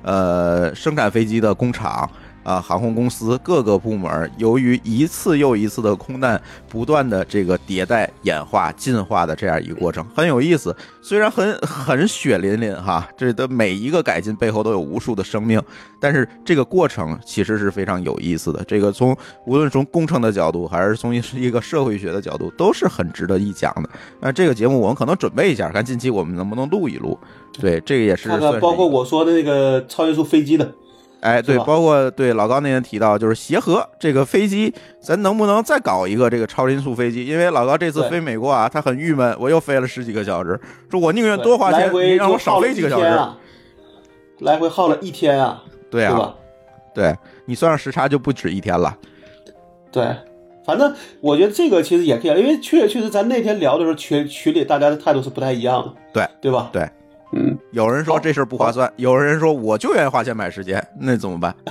呃生产飞机的工厂。啊，航空公司各个部门由于一次又一次的空难，不断的这个迭代、演化、进化的这样一个过程，很有意思。虽然很很血淋淋哈，这的每一个改进背后都有无数的生命，但是这个过程其实是非常有意思的。这个从无论从工程的角度，还是从 <laughs> 一个社会学的角度，都是很值得一讲的。那这个节目我们可能准备一下，看近期我们能不能录一录。对，这个也是看看包括我说的那个超音速飞机的。哎，对，包括对老高那天提到，就是协和这个飞机，咱能不能再搞一个这个超音速飞机？因为老高这次飞美国啊，他很郁闷，我又飞了十几个小时，说我宁愿多花钱，你让我少飞几个小时。来回耗了一天啊，对啊，对你算上时差就不止一天了。对，反正我觉得这个其实也可以，因为确确实咱那天聊的时候，群群里大家的态度是不太一样的，对对吧？对。嗯，有人说这事儿不划算，有人说我就愿意花钱买时间，<laughs> 那怎么办？<laughs>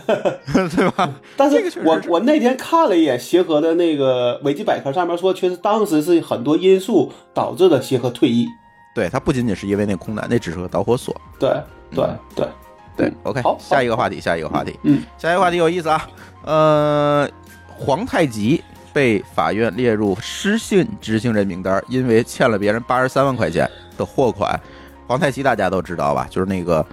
对吧？但是我我那天看了一眼协和的那个维基百科，上面说确实当时是很多因素导致的协和退役。对，它不仅仅是因为那空难，那只是个导火索。对对对对，OK，好，下一个话题，下一个话题，嗯，下一个话题有意思啊。呃，皇太极被法院列入失信执行人名单，因为欠了别人八十三万块钱的货款。皇太极大家都知道吧，就是那个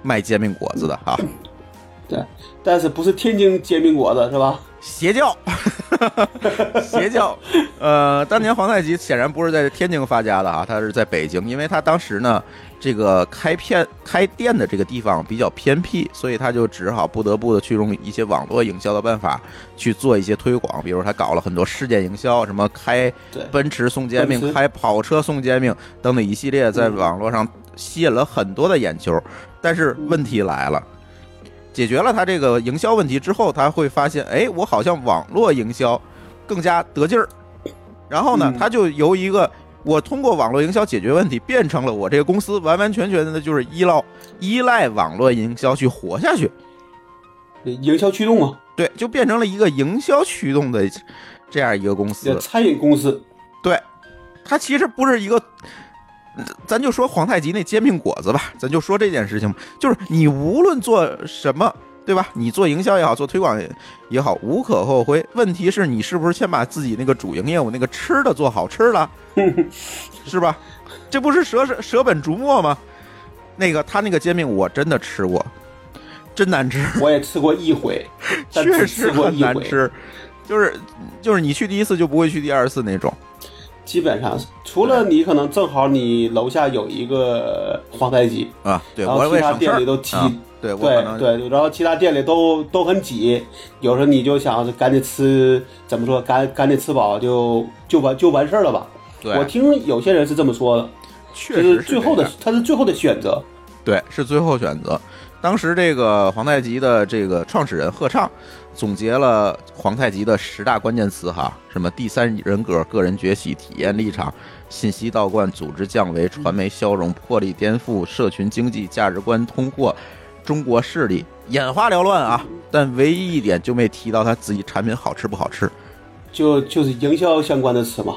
卖煎饼果子的啊。<coughs> 对，但是不是天津煎饼果子是吧？邪教，<laughs> 邪教。呃，当年皇太极显然不是在天津发家的啊，他是在北京，因为他当时呢，这个开片开店的这个地方比较偏僻，所以他就只好不得不的去用一些网络营销的办法去做一些推广，比如他搞了很多事件营销，什么开奔驰送煎饼，开跑车送煎饼等等一系列，在网络上。吸引了很多的眼球，但是问题来了，解决了他这个营销问题之后，他会发现，哎，我好像网络营销更加得劲儿。然后呢，他就由一个我通过网络营销解决问题，变成了我这个公司完完全全的就是依赖依赖网络营销去活下去。营销驱动啊，对，就变成了一个营销驱动的这样一个公司，餐饮公司。对，它其实不是一个。咱就说皇太极那煎饼果子吧，咱就说这件事情，就是你无论做什么，对吧？你做营销也好，做推广也好，无可厚非。问题是你是不是先把自己那个主营业务那个吃的做好吃了，<laughs> 是吧？这不是舍舍舍本逐末吗？那个他那个煎饼我真的吃过，真难吃。<laughs> 我也吃过一回，<laughs> 确实很难吃，就是就是你去第一次就不会去第二次那种。基本上，除了你可能正好你楼下有一个皇太极啊，对，然后其他店里都挤，对对对，然后其他店里都都很挤，有时候你就想赶紧吃，怎么说，赶赶紧吃饱就就完就完事儿了吧？我听有些人是这么说的，确实是最后的，他是最后的选择，对，是最后选择。当时这个皇太极的这个创始人贺畅。总结了皇太极的十大关键词哈，什么第三人格、个人崛起、体验立场、信息倒灌、组织降维、传媒消融、魄力颠覆、社群经济、价值观通过、中国势力，眼花缭乱啊！但唯一一点就没提到他自己产品好吃不好吃，就就是营销相关的词嘛，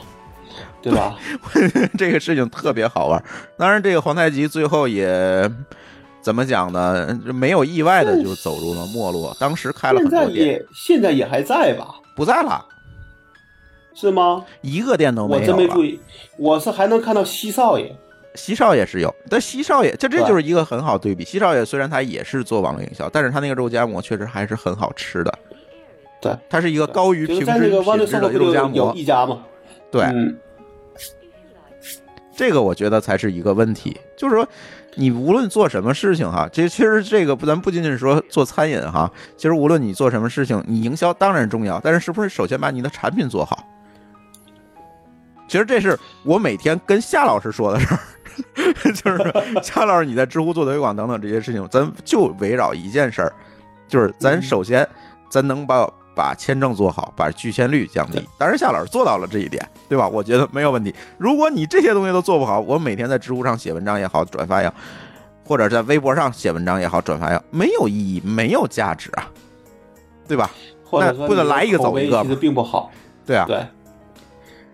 对吧？<laughs> 这个事情特别好玩。当然，这个皇太极最后也。怎么讲呢？没有意外的就走入了没落。当时开了很多店，现在也还在吧？不在了，是吗？一个店都没有。我真没注意，我是还能看到西少爷。西少爷是有，但西少爷这这就是一个很好对比。西少爷虽然他也是做网络营销，但是他那个肉夹馍确实还是很好吃的。对，它是一个高于平均品质的肉夹馍。有一家吗？对，这个我觉得才是一个问题，就是说。你无论做什么事情哈，这其实这个不，咱不仅仅是说做餐饮哈，其实无论你做什么事情，你营销当然重要，但是是不是首先把你的产品做好？其实这是我每天跟夏老师说的事儿，<laughs> 就是夏老师你在知乎做推广等等这些事情，咱就围绕一件事儿，就是咱首先咱能把。把签证做好，把拒签率降低。当然，夏老师做到了这一点，对吧？我觉得没有问题。如果你这些东西都做不好，我每天在知乎上写文章也好，转发也好，或者在微博上写文章也好，转发也好，没有意义，没有价值啊，对吧？或者不能来一个走一个，其实并不好。对啊。对。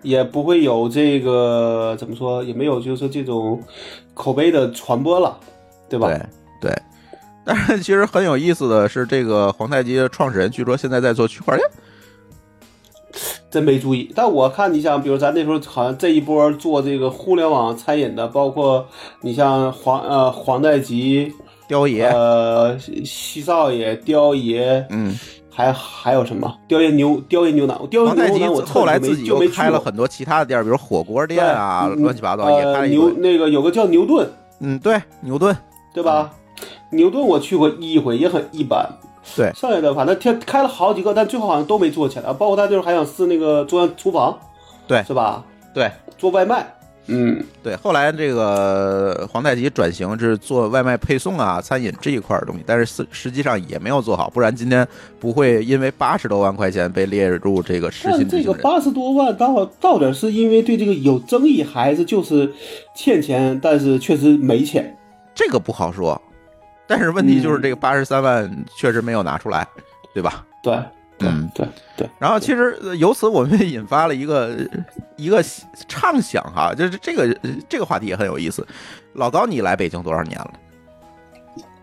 也不会有这个怎么说，也没有就是这种口碑的传播了，对吧？对对。<laughs> 但是其实很有意思的是，这个皇太极的创始人据说现在在做区块链。真没注意，但我看你像，比如咱那时候好像这一波做这个互联网餐饮的，包括你像皇呃皇太极、雕爷，呃西少爷、雕爷，嗯，还还有什么雕爷牛雕爷牛腩，雕爷牛腩我后来自己又开了很多其他的店，比如火锅店啊，乱七八糟也开呃了。牛那个有个叫牛顿，嗯，对，牛顿，对吧？牛顿我去过一回，也很一般。对剩下的反正天开了好几个，但最后好像都没做起来。包括他就是还想试那个中央厨房，对是吧？对做外卖，嗯，对。后来这个皇太极转型是做外卖配送啊、餐饮这一块儿的东西，但是实实际上也没有做好，不然今天不会因为八十多万块钱被列入这个失信。这个八十多万到到底是因为对这个有争议，还是就是欠钱，但是确实没钱？这个不好说，但是问题就是这个八十三万确实没有拿出来，对吧？对，嗯，对对。然后其实呃由此我们引发了一个一个畅想哈，就是这个这个话题也很有意思。老高，你来北京多少年了？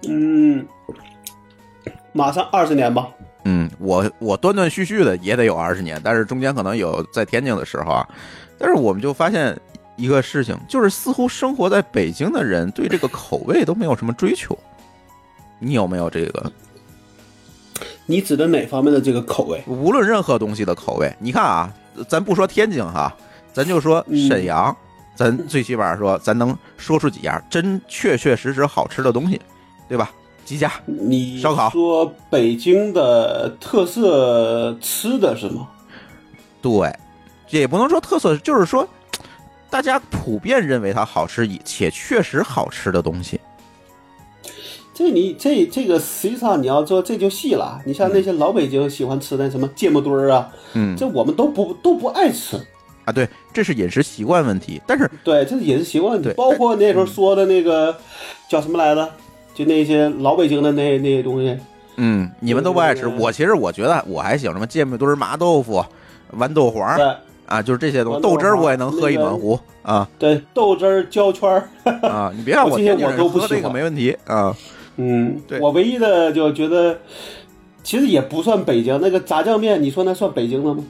嗯，马上二十年吧。嗯，我我断断续续的也得有二十年，但是中间可能有在天津的时候啊。但是我们就发现一个事情，就是似乎生活在北京的人对这个口味都没有什么追求。你有没有这个？你指的哪方面的这个口味？无论任何东西的口味，你看啊，咱不说天津哈，咱就说沈阳，咱最起码说，咱能说出几样真确确实实好吃的东西，对吧？几家？你烧烤说北京的特色吃的是吗？对，也不能说特色，就是说大家普遍认为它好吃且确实好吃的东西。这你这这个实际上你要说这就细了，你像那些老北京喜欢吃的什么芥末墩儿啊，嗯这我们都不都不爱吃。啊，对，这是饮食习惯问题。但是对，这是饮食习惯问题。包括那时候说的那个叫什么来着？就那些老北京的那那些东西，嗯，你们都不爱吃，我其实我觉得我还行，什么芥末墩儿、麻豆腐、豌豆黄对啊，就是这些东西。豆豆汁儿我也能喝一那个满壶啊。对，豆汁儿、焦圈儿，<laughs> 啊，你别让我这些我都不喝这个喜欢没问题啊。嗯，对我唯一的就觉得，其实也不算北京那个炸酱面，你说那算北京的吗？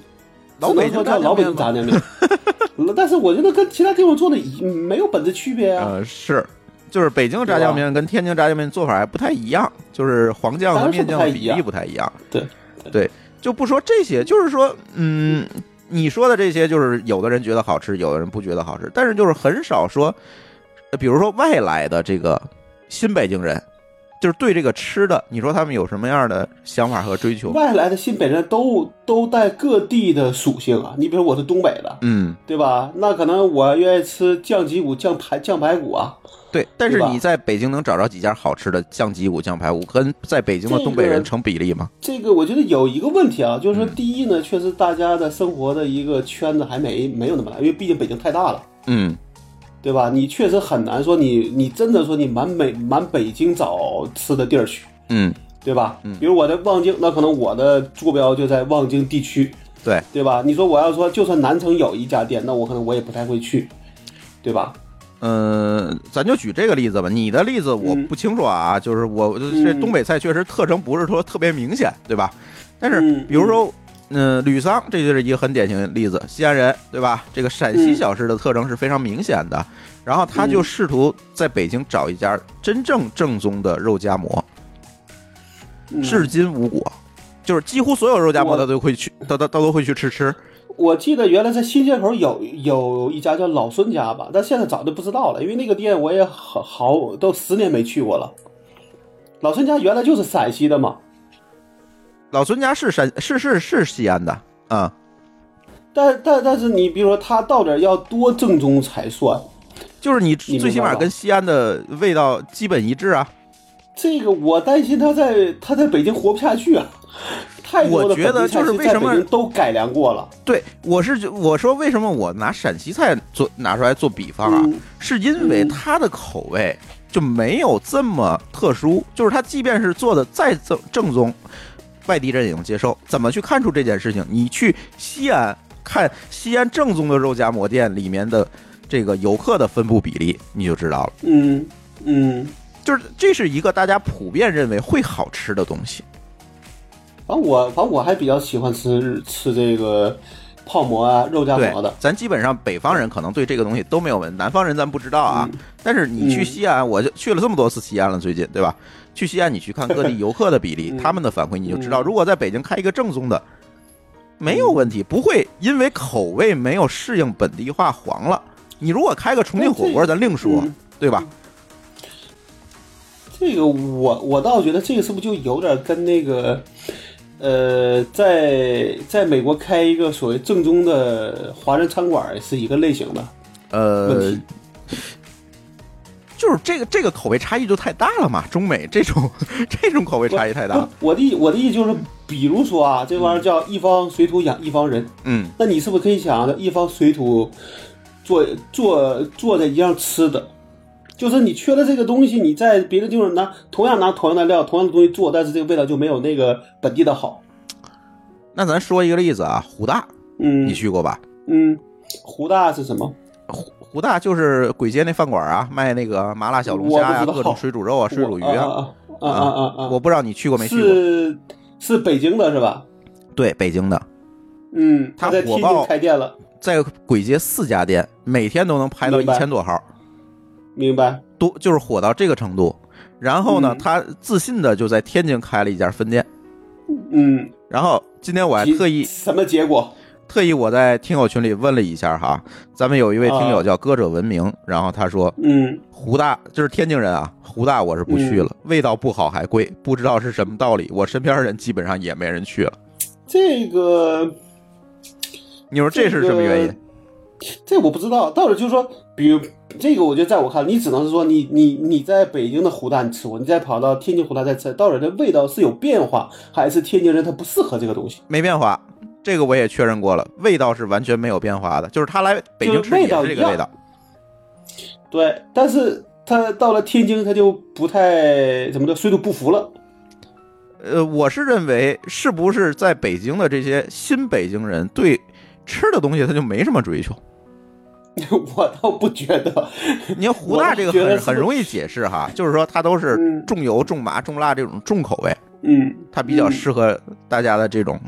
老北京只能说叫老北京炸酱面，<laughs> 但是我觉得跟其他地方做的一没有本质区别啊。呃，是，就是北京炸酱面跟天津炸酱面做法还不太一样，就是黄酱和面酱的比例不太一样。对对，就不说这些，就是说，嗯，你说的这些，就是有的人觉得好吃，有的人不觉得好吃，但是就是很少说，呃比如说外来的这个新北京人。就是对这个吃的，你说他们有什么样的想法和追求？外来的新北人都都带各地的属性啊。你比如我是东北的，嗯，对吧？那可能我愿意吃酱脊骨、酱排酱排骨啊。对，但是你在北京能找着几家好吃的酱脊骨、酱排骨，跟在北京的东北人成比例吗？这个我觉得有一个问题啊，就是说嗯第一呢，确实大家的生活的一个圈子还没没有那么大，因为毕竟北京太大了。嗯，对吧？你确实很难说你你真的说你满北满北京找吃的地儿去，嗯，对吧？嗯比如我在望京，那可能我的坐标就在望京地区，对，对吧？你说我要说就算南城有一家店，那我可能我也不太会去，对吧？嗯，咱就举这个例子吧。你的例子我嗯不清楚啊，就是我这嗯东北菜确实特征不是说特别明显，对吧？但是嗯比如说，嗯，吕桑这就是一个很典型的例子，西安人，对吧？这个陕西嗯小吃的特征是非常明显的。然后他就试图在北京找一家真正正宗的肉夹馍，嗯至今无果。就是几乎所有肉夹馍他都会去，他他他都会去吃吃。我记得原来在新街口有有一家叫老孙家吧，但现在早就不知道了，因为那个店我也好好都十年没去过了。老孙家原来就是陕西的嘛，老孙家是陕是是是西安的啊、但但但是你比如说他到底要多正宗才算？就是你你最起码跟西安的味道基本一致啊。这个我担心他在他在北京活不下去啊！<laughs> 太多我觉得就是为什么都改良过了，对，我是我说为什么我拿陕西菜做拿出来做比方啊？嗯是因为嗯它的口味就没有这么特殊，就是它即便是做的再正正宗，外地人也能接受。怎么去看出这件事情？你去西安看西安正宗的肉夹馍店里面的这个游客的分布比例，你就知道了。嗯嗯，就是这是一个大家普遍认为会好吃的东西。反正我反正我还比较喜欢吃吃这个泡馍啊、肉夹馍的，。咱基本上北方人可能对这个东西都没有闻，南方人咱不知道啊。嗯但是你去嗯西安，我就去了这么多次西安了，最近对吧？去西安你去看各地游客的比例，嗯他们的反馈你就知道，嗯如果在北京开一个正宗的，没有问题，不会因为口味没有适应本地化黄了。你如果开个重庆火锅，咱另说嗯，对吧？这个我我倒觉得这个是不是就有点跟那个，呃，在在美国开一个所谓正宗的华人餐馆是一个类型的呃题，。就是这个这个口味差异就太大了嘛，中美这种这种口味差异太大了。我的我的意思就是，比如说啊，这玩意儿叫一方水土养一方人，嗯，那你是不是可以想着一方水土做做做的一样吃的？就是你缺了这个东西，你在别的地方拿同样拿同样的料、同样的东西做，但是这个味道就没有那个本地的好。那咱说一个例子啊，湖大，嗯你去过吧？嗯，湖大是什么？胡大就是簋街那饭馆啊，卖那个麻辣小龙虾呀、我不知道各种水煮肉啊、水煮鱼啊。啊啊啊啊啊！我不知道你去过没去过？是是北京的是吧？对，北京的，嗯，他在天火爆津开店了，在簋街四家店，每天都能排到一千多号，明白？多就是火到这个程度。然后呢嗯，他自信的就在天津开了一家分店。嗯，然后今天我还特意什么结果？特意我在听友群里问了一下哈，咱们有一位听友啊叫歌者文明，然后他说嗯，胡大就是天津人啊，胡大我是不去了，味道不好还贵，不知道是什么道理。我身边人基本上也没人去了。这个你说这是什么原因？这我不知道，到底就是说，比如这个，我觉得在我看来，你只能是说你你你在北京的胡大你吃过，你再跑到天津胡大再吃，到底这味道是有变化，还是天津人他不适合这个东西？没变化，这个我也确认过了，味道是完全没有变化的，就是他来北京吃也是这个味道。对，但是他到了天津，他就不太怎么的水土不服了。呃，我是认为是不是在北京的这些新北京人对吃的东西他就没什么追求？<laughs> 我倒不觉得，你看胡大这个很很容易解释哈，就是说他都是嗯重油、重麻、重辣这种重口味，嗯，他比较嗯适合大家的这种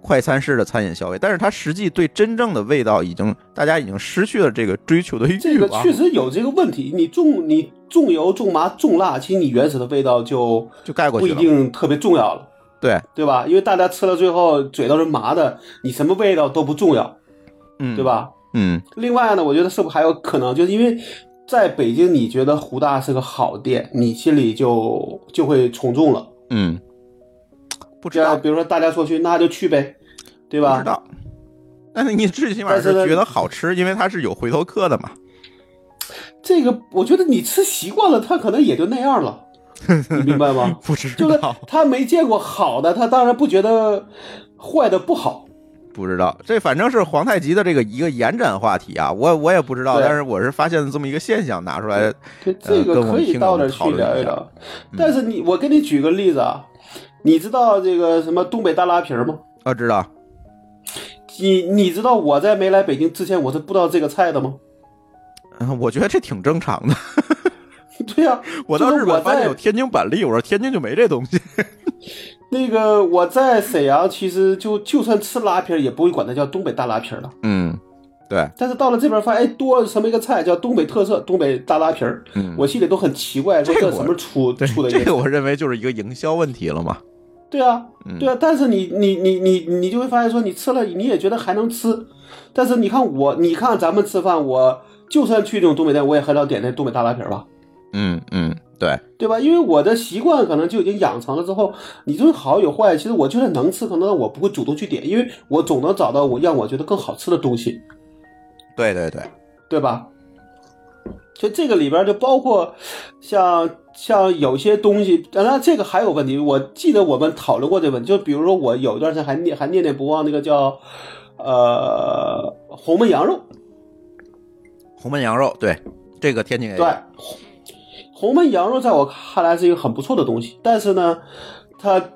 快餐式的餐饮消费，但是它实际对真正的味道已经大家已经失去了这个追求的欲望这个确，实有这个问题。你重你重油、重麻、重辣，其实你原始的味道就就盖过去了不一。定特别重要了。对，对吧？因为大家吃了最后嘴都是麻的，你什么味道都不重要，嗯，对？吧？嗯，另外呢，我觉得是不是还有可能，就是因为在北京，你觉得胡大是个好店，你心里就就会从众了。嗯，不知道比如说大家说去，那就去呗，对吧？不知道。但是你最起码是觉得好吃，因为它是有回头客的嘛。这个我觉得你吃习惯了，它可能也就那样了，<laughs> 你明白吗？不知就是道，他没见过好的，他当然不觉得坏的不好。不知道。这反正是皇太极的这个一个延展话题啊，我我也不知道，但是我是发现了这么一个现象，拿出来。对，这个可以到那去聊一聊。但是你，我给你举个例子啊，你知道这个什么东北大拉皮儿吗？啊知道，你你知道我在没来北京之前，我是不知道这个菜的吗？嗯 <laughs> 我觉得这挺正常的。<laughs> 对呀、<laughs> 我到日本发现有天津板栗，我说天津就没这东西。那个我在沈阳，其实就就算吃拉皮儿，也不会管它叫东北大拉皮儿了。嗯，对，但是到了这边发现，哎，多了什么一个菜叫东北特色东北大拉皮儿，嗯，我心里都很奇怪，说这什么出出的这个我认为就是一个营销问题了嘛。对啊，嗯对啊，但是你你你你你就会发现说，你吃了你也觉得还能吃，但是你看我，你看咱们吃饭，我就算去这种东北店，我也很少点那东北大拉皮儿吧，嗯嗯，对，对吧？因为我的习惯可能就已经养成了之后，你就是好有坏，其实我就算能吃，可能我不会主动去点，因为我总能找到我让我觉得更好吃的东西，对对对，对吧？就这个里边就包括像像有些东西，当然这个还有问题，我记得我们讨论过这个问题，就比如说我有一段时间还念还念念不忘那个叫呃红焖羊肉，红焖羊肉，对，这个天津人对，红焖羊肉在我看来是一个很不错的东西，但是呢，它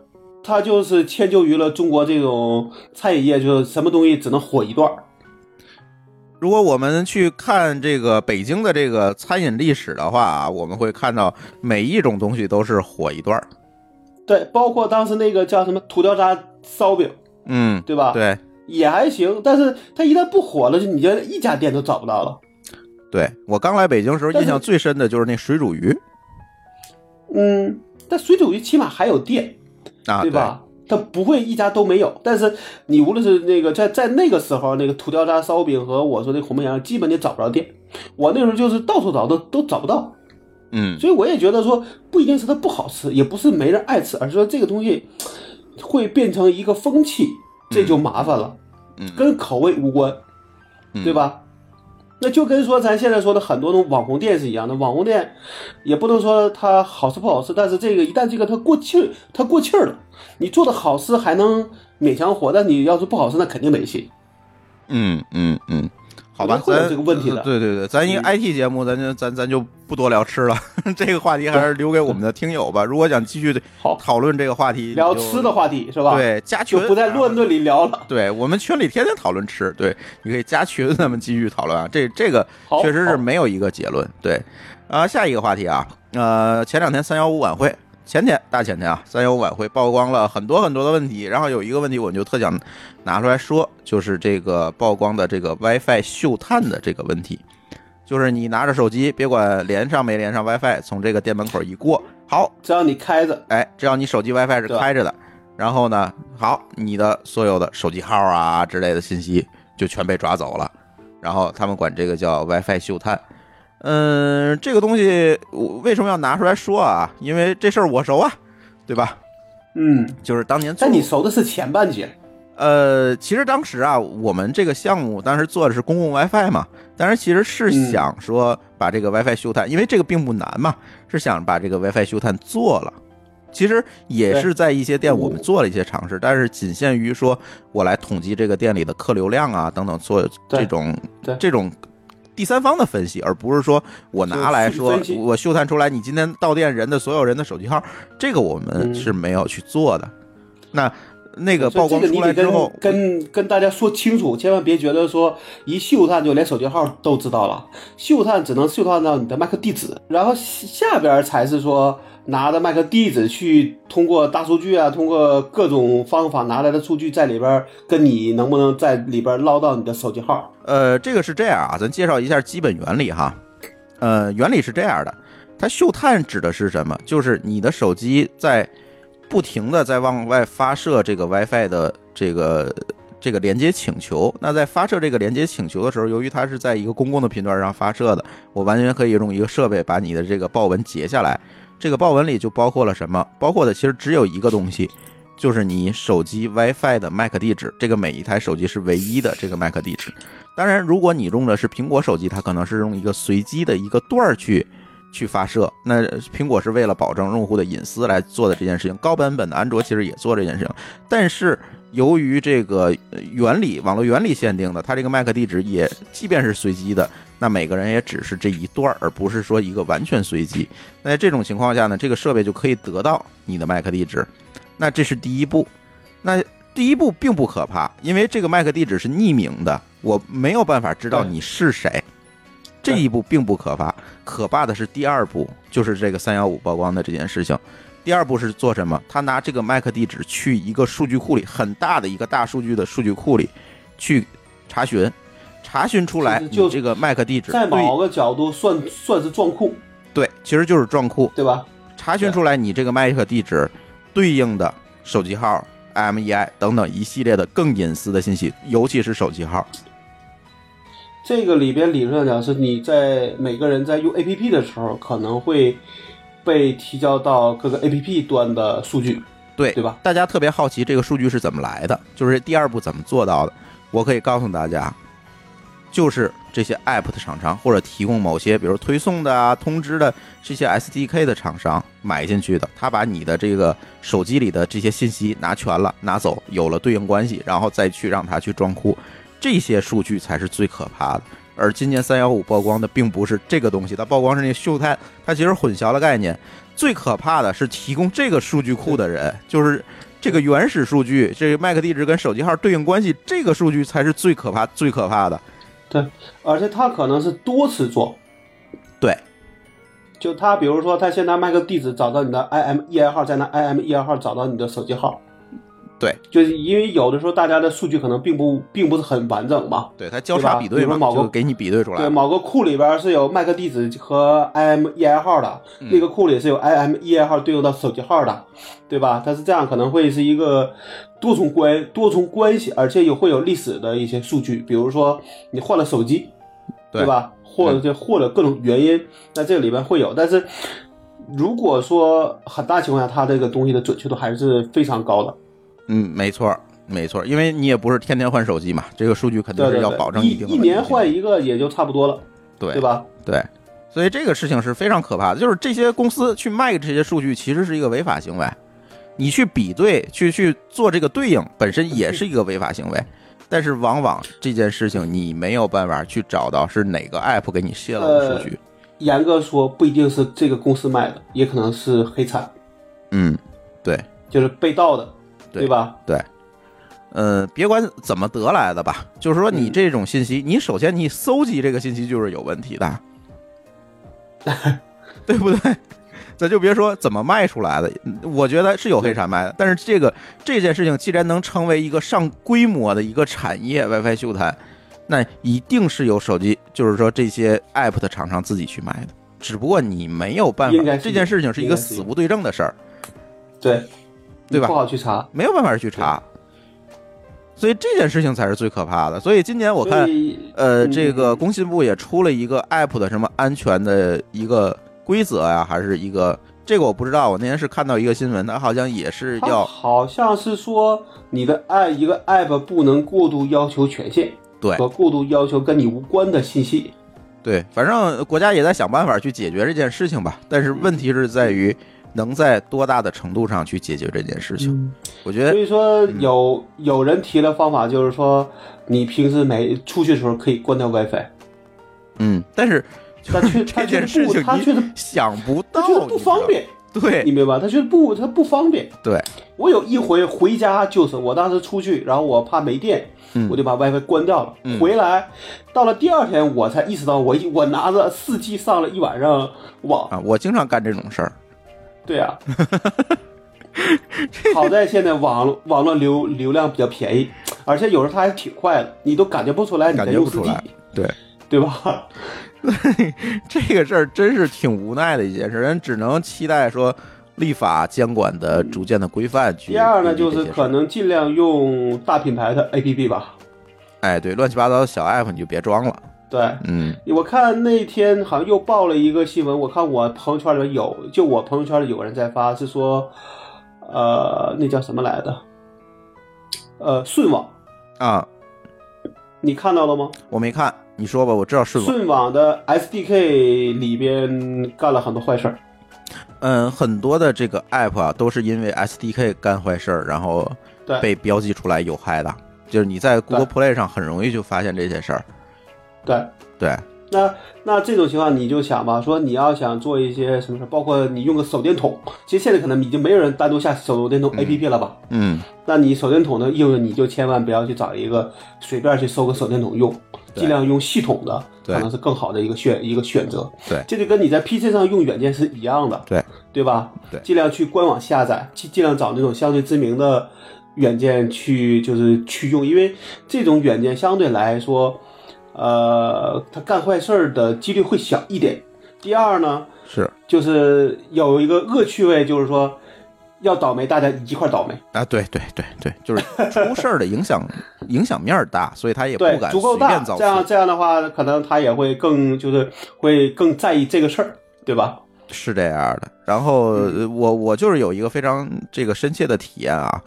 它就是迁就于了中国这种餐饮业，就是什么东西只能火一段儿。如果我们去看这个北京的这个餐饮历史的话啊，我们会看到每一种东西都是火一段儿。对，包括当时那个叫什么土掉渣烧饼，嗯，对吧？，对也还行，但是它一旦不火了，就你就一家店都找不到了。对，我刚来北京时候，印象最深的就是那水煮鱼嗯，但水煮鱼起码还有店，啊，对吧？它不会一家都没有，但是你无论是那个在在那个时候，那个土掉渣烧饼和我说那红焖羊，基本你找不着店。我那时候就是到处找都都找不到，嗯。所以我也觉得说，不一定是它不好吃，也不是没人爱吃，而是说这个东西会变成一个风气，这就麻烦了，嗯。跟口味无关，嗯。对吧？那就跟说咱现在说的很多种网红店是一样的，网红店也不能说它好吃不好吃，但是这个一旦这个它过气儿，它过气儿了，你做的好吃还能勉强活，但你要是不好吃，那肯定没戏。嗯嗯嗯，好吧，咱会有这个问题的对对对，咱一个嗯 IT 节目，咱就咱咱就不多聊吃了，<laughs> 这个话题还是留给我们的听友吧。如果想继续好讨论这个话题，聊吃的话题是吧？，对，加群就不在乱炖里聊了。对我们群里天天讨论吃，对，你可以加群，咱们继续讨论啊。这这个确实是没有一个结论，对。啊，下一个话题啊，呃，前两天三幺五晚会，前天大前天啊，三幺五晚会曝光了很多很多的问题，然后有一个问题我就特想拿出来说，就是这个曝光的这个 WiFi 嗅探的这个问题，就是你拿着手机，别管连上没连上 WiFi，从这个店门口一过，好，只要你开着，哎，只要你手机 WiFi 是开着的，然后呢，好，你的所有的手机号啊之类的信息就全被抓走了，然后他们管这个叫 WiFi 嗅探。嗯，这个东西我为什么要拿出来说啊？因为这事儿我熟啊，对吧？嗯，就是当年做但你熟的是前半截，呃，其实当时啊，我们这个项目当时做的是公共 WiFi 嘛，当时其实是嗯想说把这个 WiFi 修探，因为这个并不难嘛，是想把这个 WiFi 修探做了。其实也是在一些店我们做了一些尝试，但是仅限于说我来统计这个店里的客流量啊等等，做这种这种第三方的分析，而不是说我拿来说我嗅探出来你今天到店人的所有人的手机号，这个我们嗯。是没有去做的。那那个曝光出来之后，跟跟跟大家说清楚，千万别觉得说一嗅探就连手机号都知道了，嗅探只能嗅探到你的麦克地址，然后下边才是说拿着麦克地址去通过大数据啊，通过各种方法拿来的数据在里边跟你能不能在里边捞到你的手机号。呃，这个是这样啊，咱介绍一下基本原理哈。呃，原理是这样的，它嗅探指的是什么？就是你的手机在不停的在往外发射这个 WiFi 的这个这个连接请求。那在发射这个连接请求的时候，由于它是在一个公共的频段上发射的，我完全可以用一个设备把你的这个报文截下来。这个报文里就包括了什么？包括的其实只有一个东西，就是你手机 WiFi 的 MAC 地址。这个每一台手机是唯一的这个 MAC 地址。当然，如果你用的是苹果手机，它可能是用一个随机的一个段儿去去发射。那苹果是为了保证用户的隐私来做的这件事情。高版本的安卓其实也做这件事情，但是由于这个呃原理，网络原理限定的，它这个 MAC 地址也即便是随机的，那每个人也只是这一段，而不是说一个完全随机。那在这种情况下呢，这个设备就可以得到你的 MAC 地址。那这是第一步。那第一步并不可怕，因为这个 MAC 地址是匿名的，我没有办法知道你是谁。这一步并不可怕，可怕的是第二步，就是这个三幺五曝光的这件事情。第二步是做什么？他拿这个 MAC 地址去一个数据库里，很大的一个大数据的数据库里去查询，查询出来就你这个 MAC 地址在某个角度算算是撞库，对，其实就是撞库，对吧？查询出来你这个 MAC 地址对应的手机号、IMEI 等等一系列的更隐私的信息，尤其是手机号。这个里边理论上讲是你在每个人在用 APP 的时候，可能会被提交到各个 APP 端的数据，对对吧？大家特别好奇这个数据是怎么来的，就是第二步怎么做到的。我可以告诉大家，就是这些 App 的厂商或者提供某些，比如推送的啊、通知的这些 SDK 的厂商买进去的，他把你的这个手机里的这些信息拿全了，拿走，有了对应关系，然后再去让他去装库，这些数据才是最可怕的。而今年三幺五曝光的并不是这个东西，它曝光是那个秀探，它其实混淆了概念。最可怕的是提供这个数据库的人，就是这个原始数据，这个 MAC 地址跟手机号对应关系，这个数据才是最可怕、最可怕的。对，而且他可能是多次做，对，就他比如说他先拿 MAC 地址找到你的 IMEI 号，再拿 IMEI 号找到你的手机号。对，就是因为有的时候大家的数据可能并不并不是很完整嘛。对，它交叉比对嘛，就给你比对出来。对，某个库里边是有 MAC 地址和 IMEI 号的，嗯那个库里是有 IMEI 号对应到手机号的，对吧？它是这样，可能会是一个多重关多重关系，而且有会有历史的一些数据，比如说你换了手机，对吧？或者这或者各种原因，那这个里边会有，但是如果说很大情况下，它这个东西的准确度还是非常高的。嗯，没错，没错，因为你也不是天天换手机嘛，这个数据肯定是要保证一定的一年换一个也就差不多了，对对吧？对，所以这个事情是非常可怕的，就是这些公司去卖这些数据，其实是一个违法行为。你去比对，去去做这个对应，本身也是一个违法行为。但是往往这件事情你没有办法去找到是哪个 app 给你泄露的数据。严格说，不一定是这个公司卖的，也可能是黑产，嗯，对就是被盗的，对对吧？对，嗯，别管怎么得来的吧，就是说你嗯这种信息，你首先你搜集这个信息就是有问题的，<laughs> 对不对？咱就别说怎么卖出来的，我觉得是有黑产卖的，但是这个这件事情既然能成为一个上规模的一个产业，WiFi 秀台，那一定是有手机，就是说这些 app 的厂商自己去卖的，只不过你没有办法，这件事情是一个死无对证的事儿，对，对吧不好去查。没有办法去查，所以这件事情才是最可怕的。所以今年我看呃，嗯这个工信部也出了一个 app 的什么安全的一个规则呀，还是一个这个我不知道。我那天是看到一个新闻，它好像也是要好像是说你的 app 一个 app 不能过度要求权限对和过度要求跟你无关的信息。对，反正国家也在想办法去解决这件事情吧。但是问题是在于能在多大的程度上去解决这件事情。我觉得所以说有有人提了方法，就是说你平时没出去的时候可以关掉 WiFi，嗯，但是但却 <laughs> 这件事情他觉得 <laughs> 想不到，他觉得不方便。对你明白吧？他觉得不，他不方便。对，我有一回回家，就是我当时出去，然后我怕没电，嗯我就把 WiFi 关掉了。嗯回来到了第二天，我才意识到我一我拿着四 G 上了一晚上网。啊，我经常干这种事儿。对啊，<laughs> 好在现在网网络流流量比较便宜，而且有时候它还挺快的，你都感觉不出来你感在用四觉不出来，对，对吧？<laughs> 这个事儿真是挺无奈的一件事，人只能期待说立法监管的逐渐的规范去。第二呢，就是可，能尽量用大品牌的 APP 吧。哎，对，乱七八糟的小 app 你就别装了。对，嗯我看那天好像又报了一个新闻，我看我朋友圈里面有，就我朋友圈里有人在发，是说，呃，那叫什么来的？呃，顺网，啊，你看到了吗？我没看，你说吧，我知道顺网。顺网的 SDK 里边干了很多坏事儿。嗯，很多的这个 app 啊，都是因为 SDK 干坏事儿，然后对被标记出来有害的。就是你在 Google Play 上很容易就发现这些事儿。对，对，那那这种情况你就想吧，说你要想做一些什么事儿，包括你用个手电筒，其实现在可能已经没有人单独下手电筒 APP 了吧？嗯，那你手电筒的应用，你就千万不要去找一个随便去搜个手电筒用，尽量用系统的，对可能是更好的一个选一个选择。对这就跟你在 PC 上用软件是一样的，对，对吧？对尽量去官网下载，尽尽量找那种相对知名的软件去就是去用，因为这种软件相对来说，呃，他干坏事儿的几率会小一点。第二呢，是就是有一个恶趣味，就是说要倒霉，大家一块倒霉。啊，对对对对，就是出事儿的影响 <laughs> 影响面儿大，所以他也不，敢足够大，随便造这样。这样的话，可能他也会更就是会更在意这个事儿，对吧？是这样的。然后我我就是有一个非常这个深切的体验啊，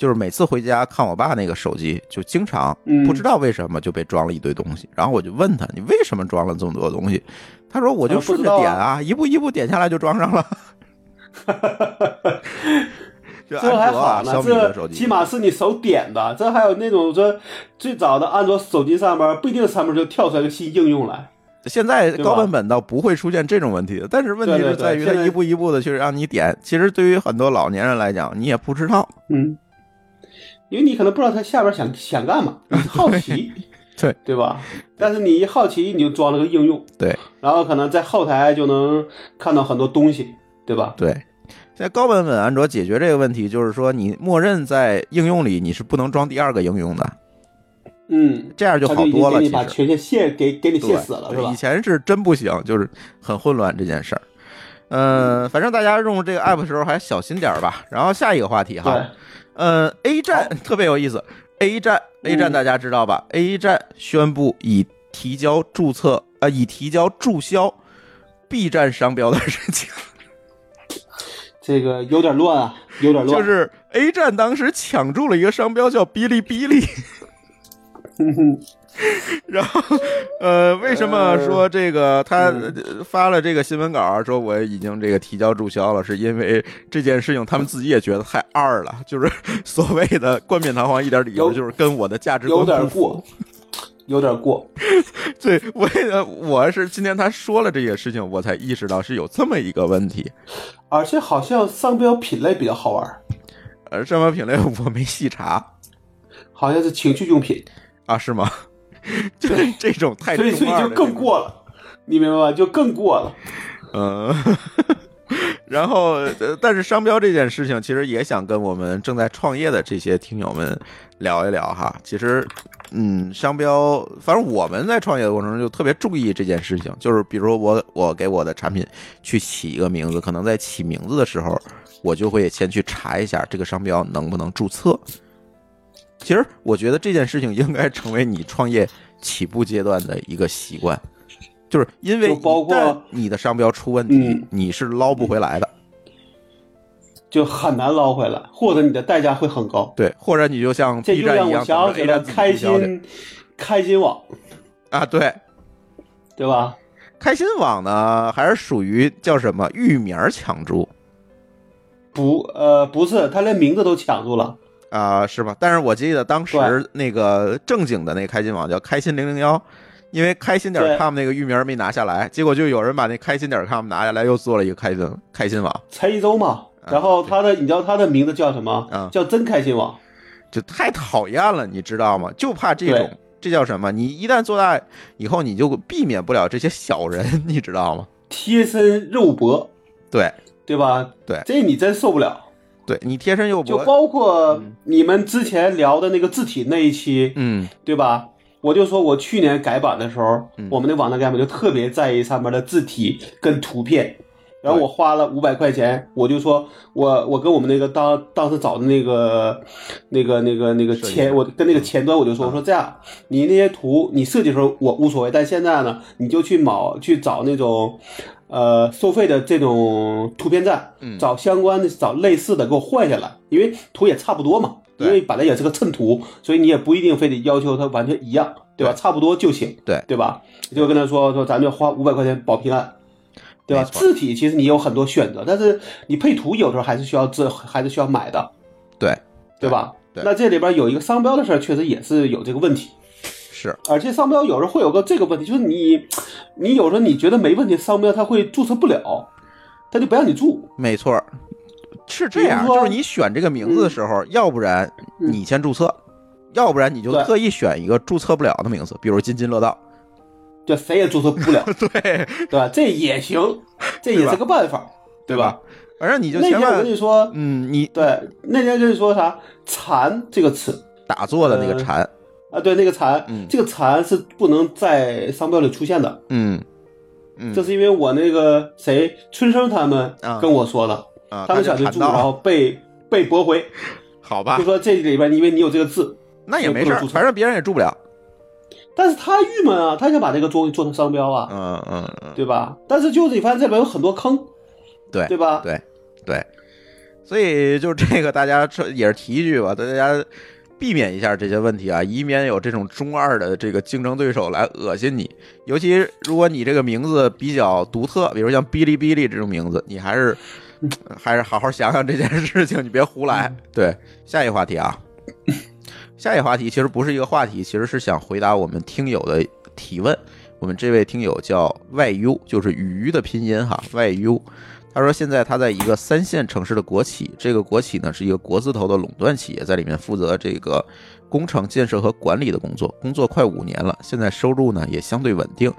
就是每次回家看我爸那个手机，就经常嗯不知道为什么就被装了一堆东西。然后我就问他，你为什么装了这么多东西？他说我就顺着点啊，一步一步点下来就装上了。<laughs> 就这还安卓啊，好呢，小米起码是你手点的，这还有那种说最早的安卓手机上面不一定上面就跳出来个新应用来，现在高版本倒不会出现这种问题，但是问题是在于它一步一步的去让你点。其实对于很多老年人来讲，你也不知道。嗯，因为你可能不知道他下边想想干嘛，你好奇，对对吧？但是你一好奇，你就装了个应用，对然后可能在后台就能看到很多东西，对吧？对，现在高版本安卓解决这个问题，就是说你默认在应用里你是不能装第二个应用的，嗯，这样就好多了。你把权限卸给给你卸死了，是吧以？前是真不行，就是很混乱这件事儿。嗯、反正大家用这个 app 的时候还小心点儿吧。然后下一个话题哈，对，呃，A 站 <laughs> 特别有意思，A 站 A 站嗯大家知道吧、a 站宣布已提交注册呃已提交注销 B 站商标的申请，<laughs> 这个有点乱啊，有点乱。就是 A 站当时抢注了一个商标叫哔哩哔哩，<laughs> <laughs> 然后呃，为什么说这个他发了这个新闻稿说我已经这个提交注销了，是因为这件事情他们自己也觉得太二了，就是 <laughs> 所谓的冠冕堂皇一点理由，就是跟我的价值观有点过，有点过。<laughs> 对，我也我是今天他说了这些事情，我才意识到是有这么一个问题。而且好像商标品类比较好玩，呃，商标品类我没细查好像是情趣用品，啊，是吗？<laughs> 就是这种太所以所以就更过了，你明白吗？就更过了。嗯，<laughs> 然后，呃但是商标这件事情，其实也想跟我们正在创业的这些听友们聊一聊哈。其实，嗯，商标，反正我们在创业的过程中就特别注意这件事情，就是比如说我我给我的产品去起一个名字，可能在起名字的时候，我就会先去查一下这个商标能不能注册。其实，我觉得这件事情应该成为你创业起步阶段的一个习惯。就是因为包括你的商标出问题，嗯你是捞不回来的。就很难捞回来，或者你的代价会很高。对，或者你就像 B 站一样，想起了开心开心网，啊，对，对吧？开心网呢还是属于叫什么域名抢注不，呃，不是，他连名字都抢住了。啊、是吧？但是我记得当时那个正经的那个开心网叫开心零零幺。因为开心点对 com 那个域名没拿下来，结果就有人把那开心点 com 拿下来，又做了一个开心开心网，才一周嘛，啊然后他的，你知道他的名字叫什么？啊叫真开心网。就太讨厌了，你知道吗？就怕这种，这叫什么？你一旦做大以后，你就避免不了这些小人，<laughs> 你知道吗？贴身肉搏，对，对吧？对这你真受不了。对你贴身又不，就包括你们之前聊的那个字体那一期，嗯。对吧？我就说我去年改版的时候，嗯。我们的网站改版就特别在意上面的字体跟图片，然后我花了五百块钱，我就说我我跟我们那个当当时找的那个那个那个那个前，我跟那个前端我就说，我说这样，你那些图你设计的时候我无所谓，但现在呢，你就去某去找那种。呃，收费的这种图片站，嗯找相关的、找类似的给我换下来，因为图也差不多嘛。对因为本来也是个衬图，所以你也不一定非得要求它完全一样，对吧？对差不多就行，对对吧？就跟他说说，咱就花五百块钱保平安，对吧？字体其实你有很多选择，但是你配图有时候还是需要这，还是需要买的，对，对吧？对那这里边有一个商标的事儿，确实也是有这个问题。是而且商标有时候会有个这个问题，就是你，你有时候你觉得没问题，商标它会注册不了，它就不让你注。没错儿，是这样，就是你选这个名字的时候，要不然你先注册，要不然你就特意选一个注册不了的名字，比如津津乐道。就谁也注册不了，<laughs> 对，对吧？这也行，这也是个办法，对吧？？反正你就千那天我跟，你说，嗯，你对，那天跟你说啥“蚕”这个词打坐的那个呃禅，啊，对，那个“蚕”，嗯这个“蚕”是不能在商标里出现的，嗯嗯，这是因为我那个谁春生他们啊跟我说的，啊，他们想去住，然后，<laughs> 被被驳回，好吧就，说这里边因为你有这个字，那也没事反正别人也住不了。但是他郁闷啊，他想把这个做做成商标啊，嗯嗯嗯，对吧？但是就是你发现这里边有很多坑，对对吧？对对，所以就这个大家这也是提一句吧，大家避免一下这些问题啊，以免有这种中二的这个竞争对手来恶心你。尤其如果你这个名字比较独特，比如像哔哩哔哩这种名字，你还是还是好好想想这件事情，你别胡来。对，下一个话题啊，下一个话题其实不是一个话题，其实是想回答我们听友的提问。我们这位听友叫外 U，就是鱼的拼音哈，外 U。他说现在他在一个三线城市的国企，这个国企呢是一个国字头的垄断企业，在里面负责这个工程建设和管理的工作，工作快五年了，现在收入呢也相对稳定。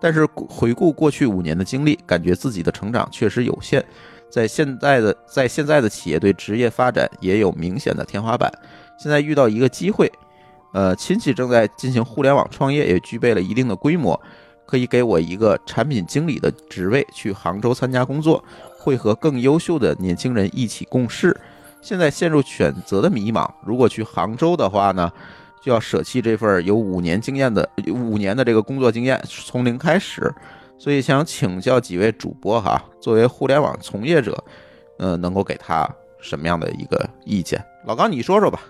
但是回顾过去五年的经历，感觉自己的成长确实有限，在现在的在现在的企业对职业发展也有明显的天花板。现在遇到一个机会，呃，亲戚正在进行互联网创业，也具备了一定的规模，可以给我一个产品经理的职位，去杭州参加工作，会和更优秀的年轻人一起共事。现在陷入选择的迷茫，如果去杭州的话呢？就要舍弃这份有五年经验的五年的这个工作经验，从零开始。所以想请教几位主播哈，作为互联网从业者，呃，能够给他什么样的一个意见？老高，你说说吧。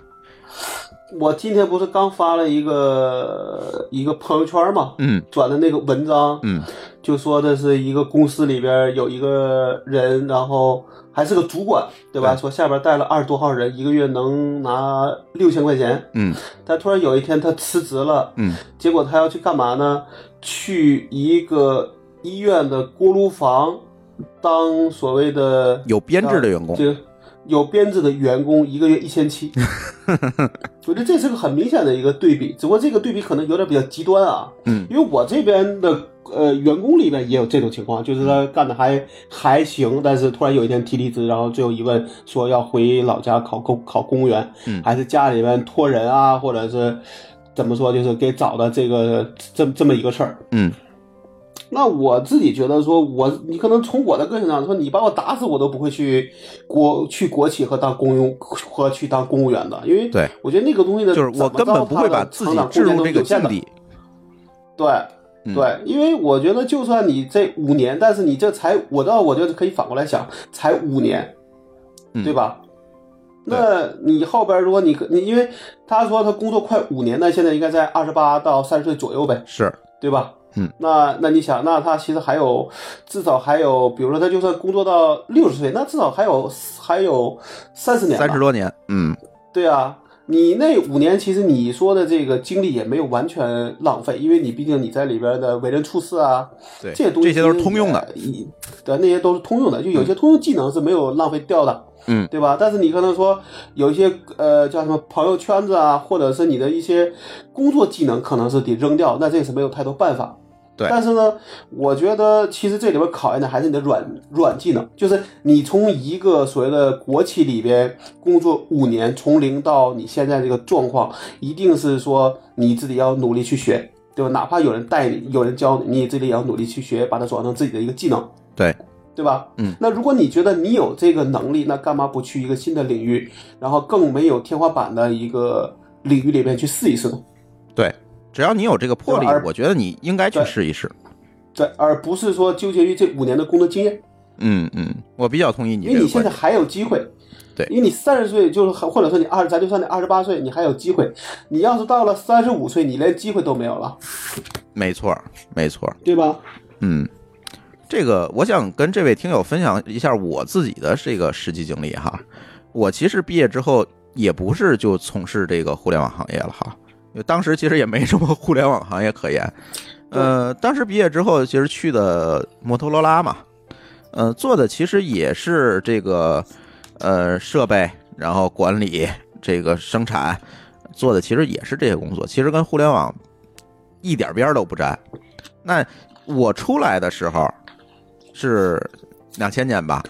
我今天不是刚发了一个一个朋友圈嘛，嗯，转的那个文章，嗯，就说的是一个公司里边有一个人，然后还是个主管，对吧？对。说下边带了二十多号人，一个月能拿六千块钱，嗯。但突然有一天他辞职了，嗯。结果他要去干嘛呢？去一个医院的锅炉房当所谓的有编制的员工。这个有编制的员工，一个月一千七。<laughs> 我觉得这是个很明显的一个对比，只不过这个对比可能有点比较极端啊。嗯因为我这边的呃员工里面也有这种情况，就是他干的还还行，但是突然有一天提离职，然后最后一问说要回老家考公考公务员，嗯还是家里面托人啊，或者是怎么说，就是给找的这个这这么一个事儿。嗯那我自己觉得说我，你可能从我的个性上说，你把我打死我都不会去国去国企和当公用和去当公务员的，因为对我觉得那个东西呢就是我根本不会把自己置入这个境地。对。嗯对，因为我觉得，就算你这五年，但是你这才，我倒我觉得可以反过来想，才五年，嗯对吧？那你后边如果你你因为他说他工作快五年，那现在应该在二十八到三十岁左右呗，是，对吧？嗯，那那你想，那他其实还有至少还有，比如说他就算工作到六十岁，那至少还有还有三十年吧，三十多年，嗯对啊，你那五年其实你说的这个经历也没有完全浪费，因为你毕竟你在里边的为人处事啊，对，这些东西这些都是通用的，也，对，那些都是通用的，就有些通用技能是没有浪费掉的，嗯，对吧？但是你可能说有一些呃叫什么朋友圈子啊，或者是你的一些工作技能可能是得扔掉，那这也是没有太多办法。对但是呢，我觉得其实这里边考验的还是你的软软技能，就是你从一个所谓的国企里边工作五年，从零到你现在这个状况，一定是说你自己要努力去学，对吧？哪怕有人带你，有人教你，你自己也要努力去学，把它转成自己的一个技能，对，对吧？嗯，那如果你觉得你有这个能力，那干嘛不去一个新的领域，然后更没有天花板的一个领域里面去试一试呢？对，只要你有这个魄力，我觉得你应该去试一试。对，而不是说纠结于这五年的工作经验。嗯嗯，我比较同意你因为。你现在还有机会。对因为你三十岁就是或者说你二，咱就算你二十八岁，你还有机会。你要是到了三十五岁，你连机会都没有了，没错，没错。对吧？嗯，这个我想跟这位听友分享一下我自己的这个实际经历哈。我其实毕业之后也不是就从事这个互联网行业了哈，当时其实也没什么互联网行业可言。呃，当时毕业之后其实去的摩托罗拉嘛，呃，做的其实也是这个呃设备，然后管理这个生产，做的其实也是这些工作，其实跟互联网一点边儿都不沾。那我出来的时候是两千年吧，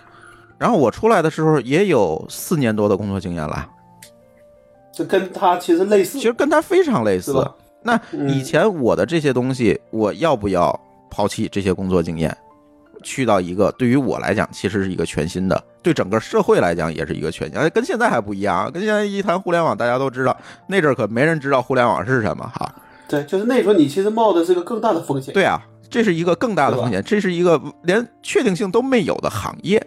然后我出来的时候也有四年多的工作经验了，这跟他其实类似其，实跟他非常类似。那嗯以前我的这些东西，我要不要抛弃这些工作经验，去到一个对于我来讲其实是一个全新的，对整个社会来讲也是一个全新，哎跟现在还不一样。跟现在一谈互联网，大家都知道，那阵儿可没人知道互联网是什么哈。对，就是那时候你其实冒的是个更大的风险。对啊，这是一个更大的风险，这是一个连确定性都没有的行业，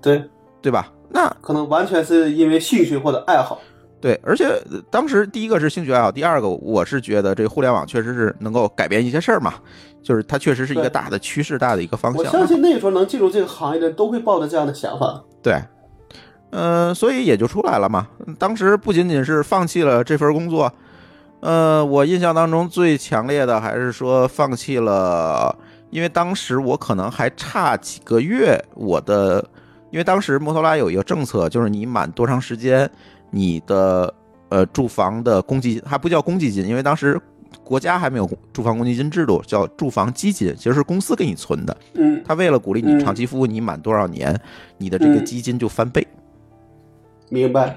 对，对吧？那可能完全是因为兴趣或者爱好。对，而且呃当时第一个是兴趣爱好，第二个我是觉得这个互联网确实是能够改变一些事儿嘛，就是它确实是一个大的趋势、大的一个方向我向。相信那时候能进入这个行业的人都会抱着这样的想法。对，嗯、所以也就出来了嘛。当时不仅仅是放弃了这份工作，呃，我印象当中最强烈的还是说放弃了，因为当时我可能还差几个月，我的，因为当时摩托拉有一个政策，就是你满多长时间，你的呃住房的公积金还不叫公积金，因为当时国家还没有住房公积金制度，叫住房基金，其实是公司给你存的。嗯，他为了鼓励你嗯长期服务，你满多少年，你的这个嗯基金就翻倍，明白。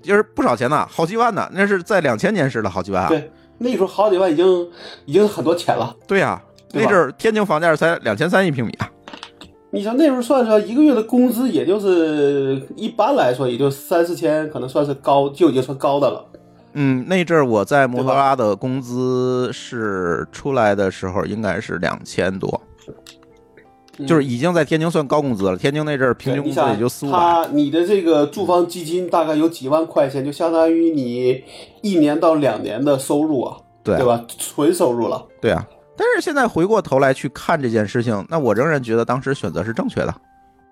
就是不少钱呢，好几万呢，那是在两千年时的好几万啊。对，那时候好几万已经已经很多钱了。对呀、对那阵儿天津房价才两千三一平米啊。你像那时候算算，一个月的工资也就是一般来说也就三四千，可能算是高，就已经算高的了。嗯，那阵儿我在摩托罗拉的工资是出来的时候应该是两千多，就是已经在天津算高工资了。天津那阵儿平均工资也就四五百。他你的这个住房基金大概有几万块钱，就相当于你一年到两年的收入啊，对对吧？纯收入了。对啊，但是现在回过头来去看这件事情，那我仍然觉得当时选择是正确的，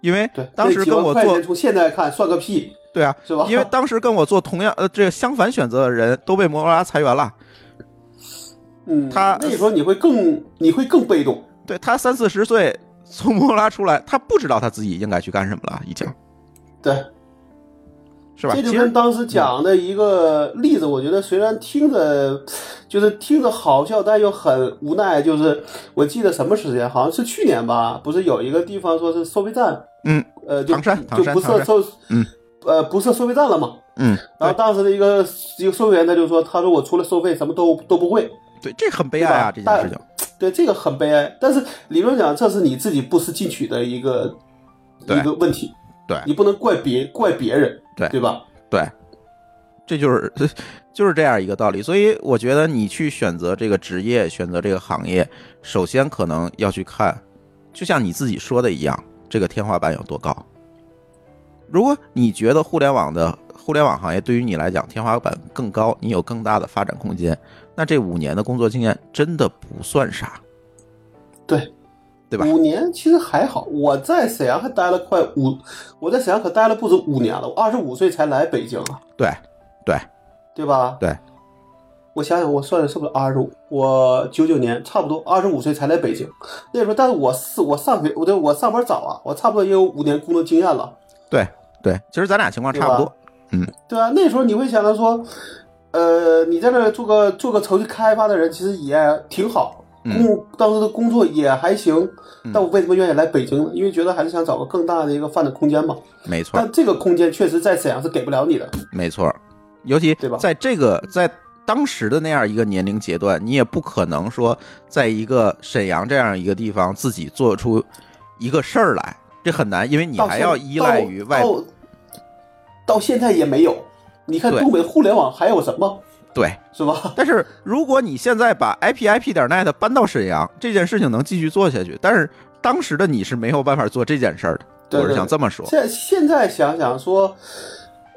因为对，当时跟我做从现在看算个屁，对啊，是吧？因为当时跟我做同样呃这个相反选择的人都被摩托罗拉裁员了。嗯，他那时候你会更你会更被动。对他三四十岁从摩托罗拉出来，他不知道他自己应该去干什么了，已经对，是吧？这就跟当时讲的一个例子，我觉得虽然听着就是听着好笑，但又很无奈。就是我记得什么时间，好像是去年吧，不是有一个地方说是收费站，嗯，呃，就唐山就不设收，嗯，呃，不设收费站了嘛。嗯，然后当时的一个一个收费员他就说，他说我除了收费什么都都不会。对，这很悲哀啊，这件事情。对，这个很悲哀。但是理论讲，这是你自己不思进取的一个一个问题。对你不能怪别怪别人，对对吧？对，这就是 <laughs> 就是这样一个道理。所以我觉得你去选择这个职业，选择这个行业，首先可能要去看，就像你自己说的一样，这个天花板有多高。如果你觉得互联网的互联网行业对于你来讲天花板更高，你有更大的发展空间，那这五年的工作经验真的不算啥，对，对吧？五年其实还好，我在沈阳还待了快五，我在沈阳可待了不止五年了。我二十五岁才来北京啊，对，对，对吧？对。我想想，我算的是不是二十五？我九九年，差不多二十五岁才来北京。那时候，但是我是我上学，我对我上班早啊，我差不多也有五年工作经验了。对，对，其实咱俩情况差不多。嗯对啊，那时候你会想到说，呃，你在那儿做个做个程序开发的人，其实也挺好，工当时的工作也还行。但我为什么愿意来北京呢？因为觉得还是想找个更大的一个发展空间嘛。没错，但这个空间确实在沈阳是给不了你的。没错，尤其对吧在这个在当时的那样一个年龄阶段，你也不可能说在一个沈阳这样一个地方自己做出一个事儿来，这很难，因为你还要依赖于外到到现在也没有。你看东北互联网还有什么，对。是吧？<laughs> 但是如果你现在把 IP IP 点 net 搬到沈阳，这件事情能继续做下去，但是当时的你是没有办法做这件事儿的，对我是想这么说。现现在想想说，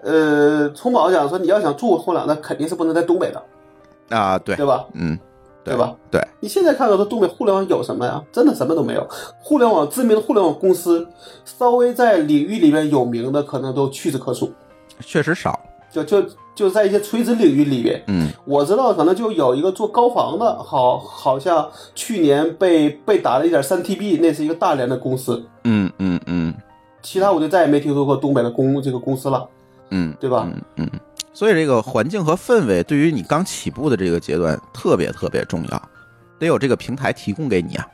呃，从宝讲说，你要想住互联网，那肯定是不能在东北的，啊，对，对吧？嗯，对吧？对，你现在看到说东北互联网有什么呀？真的什么都没有。互联网知名的互联网公司，稍微在领域里面有名的，可能都屈指可数。确实少。就就就在一些垂直领域里边，嗯，我知道可能就有一个做高仿的，好好像去年被被打了一点三 TB，那是一个大连的公司。嗯嗯嗯其他我就再也没听说过东北的公这个公司了，嗯，对吧？嗯嗯，所以这个环境和氛围对于你刚起步的这个阶段特别特别重要，得有这个平台提供给你啊。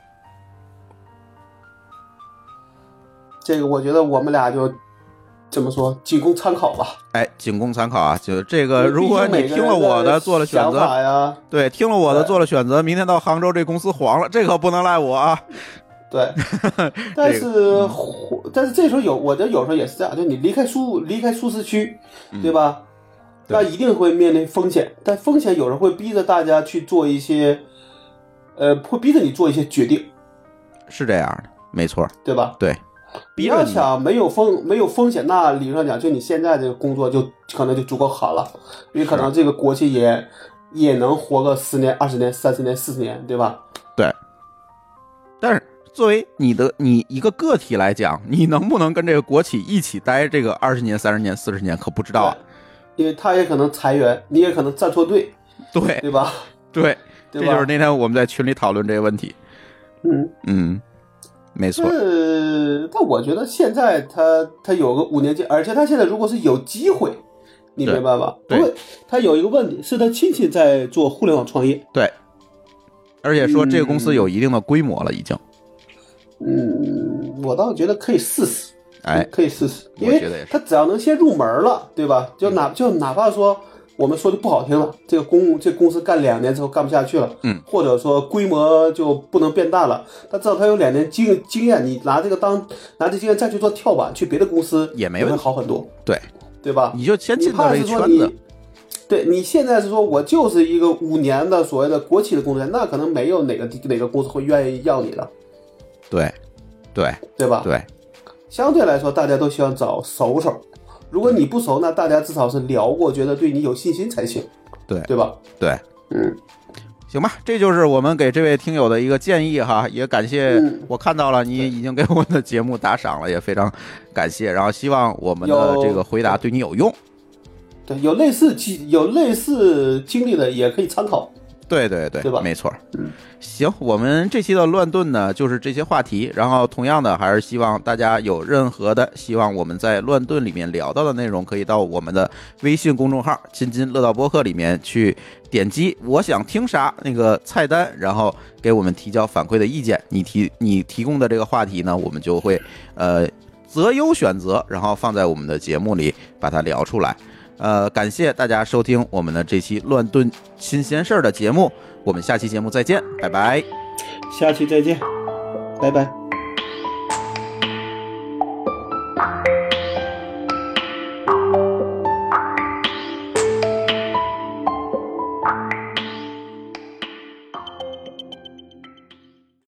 这个我觉得我们俩就怎么说，仅供参考吧。哎，仅供参考啊！就这个，如果你听了我的做了选择，呀，对，听了我的做了选择，明天到杭州这公司黄了，这可不能赖我啊！<laughs> 对，但是但是这时候有，我觉得有时候也是这样，就你离开舒离开舒适区，对吧？那一定会面临风险，但风险有时候会逼着大家去做一些，呃，会逼着你做一些决定，是这样的，没错，对吧？对，你要逼着你，想没有风没有风险，那理论上讲，就你现在这个工作就可能就足够好了，因为可能这个国企也也能活个十年、二十年、三十年、四十年，对吧？对。但是作为你的你一个个体来讲，你能不能跟这个国企一起待这个二十年、三十年、四十年，可不知道啊。因为他也可能裁员，你也可能站错队，对对吧？对，这对吧？就是那天我们在群里讨论这个问题。嗯，嗯，没错，呃，但我觉得现在他他有个五年级，而且他现在如果是有机会，你明白吧？对因为他有一个问题，是他亲戚在做互联网创业。对。而且说这个公司有一定的规模了，已经。嗯，我倒觉得可以试试，哎，可以试试，因为他只要能先入门了，对吧？就哪就哪怕说我们说的不好听了，这个公这公司干两年之后干不下去了，嗯，或者说规模就不能变大了，但至少他有两年经经验，你拿这个当拿这经验再去做跳板，去别的公司也没问题好很多，对，对吧？你就先你进到这怕是说你个圈子。，对你现在是说我就是一个五年的所谓的国企的工作那可能没有哪个哪个公司会愿意要你的，对，对，对吧？对，相对来说，大家都希望找熟手。如果你不熟，那大家至少是聊过，觉得对你有信心才行，对对吧？对。嗯，行吧，这就是我们给这位听友的一个建议哈，也感谢嗯我看到了你已经给我们的节目打赏了，也非常感谢，然后希望我们的这个回答对你有用。对，有类似经有类似经历的也可以参考。对对对，对吧没错。嗯，行，我们这期的乱炖呢，就是这些话题。然后同样的，还是希望大家有任何的希望我们在乱炖里面聊到的内容，可以到我们的微信公众号“津津乐道播客”里面去点击“我想听啥”那个菜单，然后给我们提交反馈的意见。你提 <laughs> 你提供的这个话题呢，我们就会呃择优选择，然后放在我们的节目里把它聊出来。呃，感谢大家收听我们的这期乱炖新鲜事儿的节目，我们下期节目再见，拜拜。下期再见，拜拜。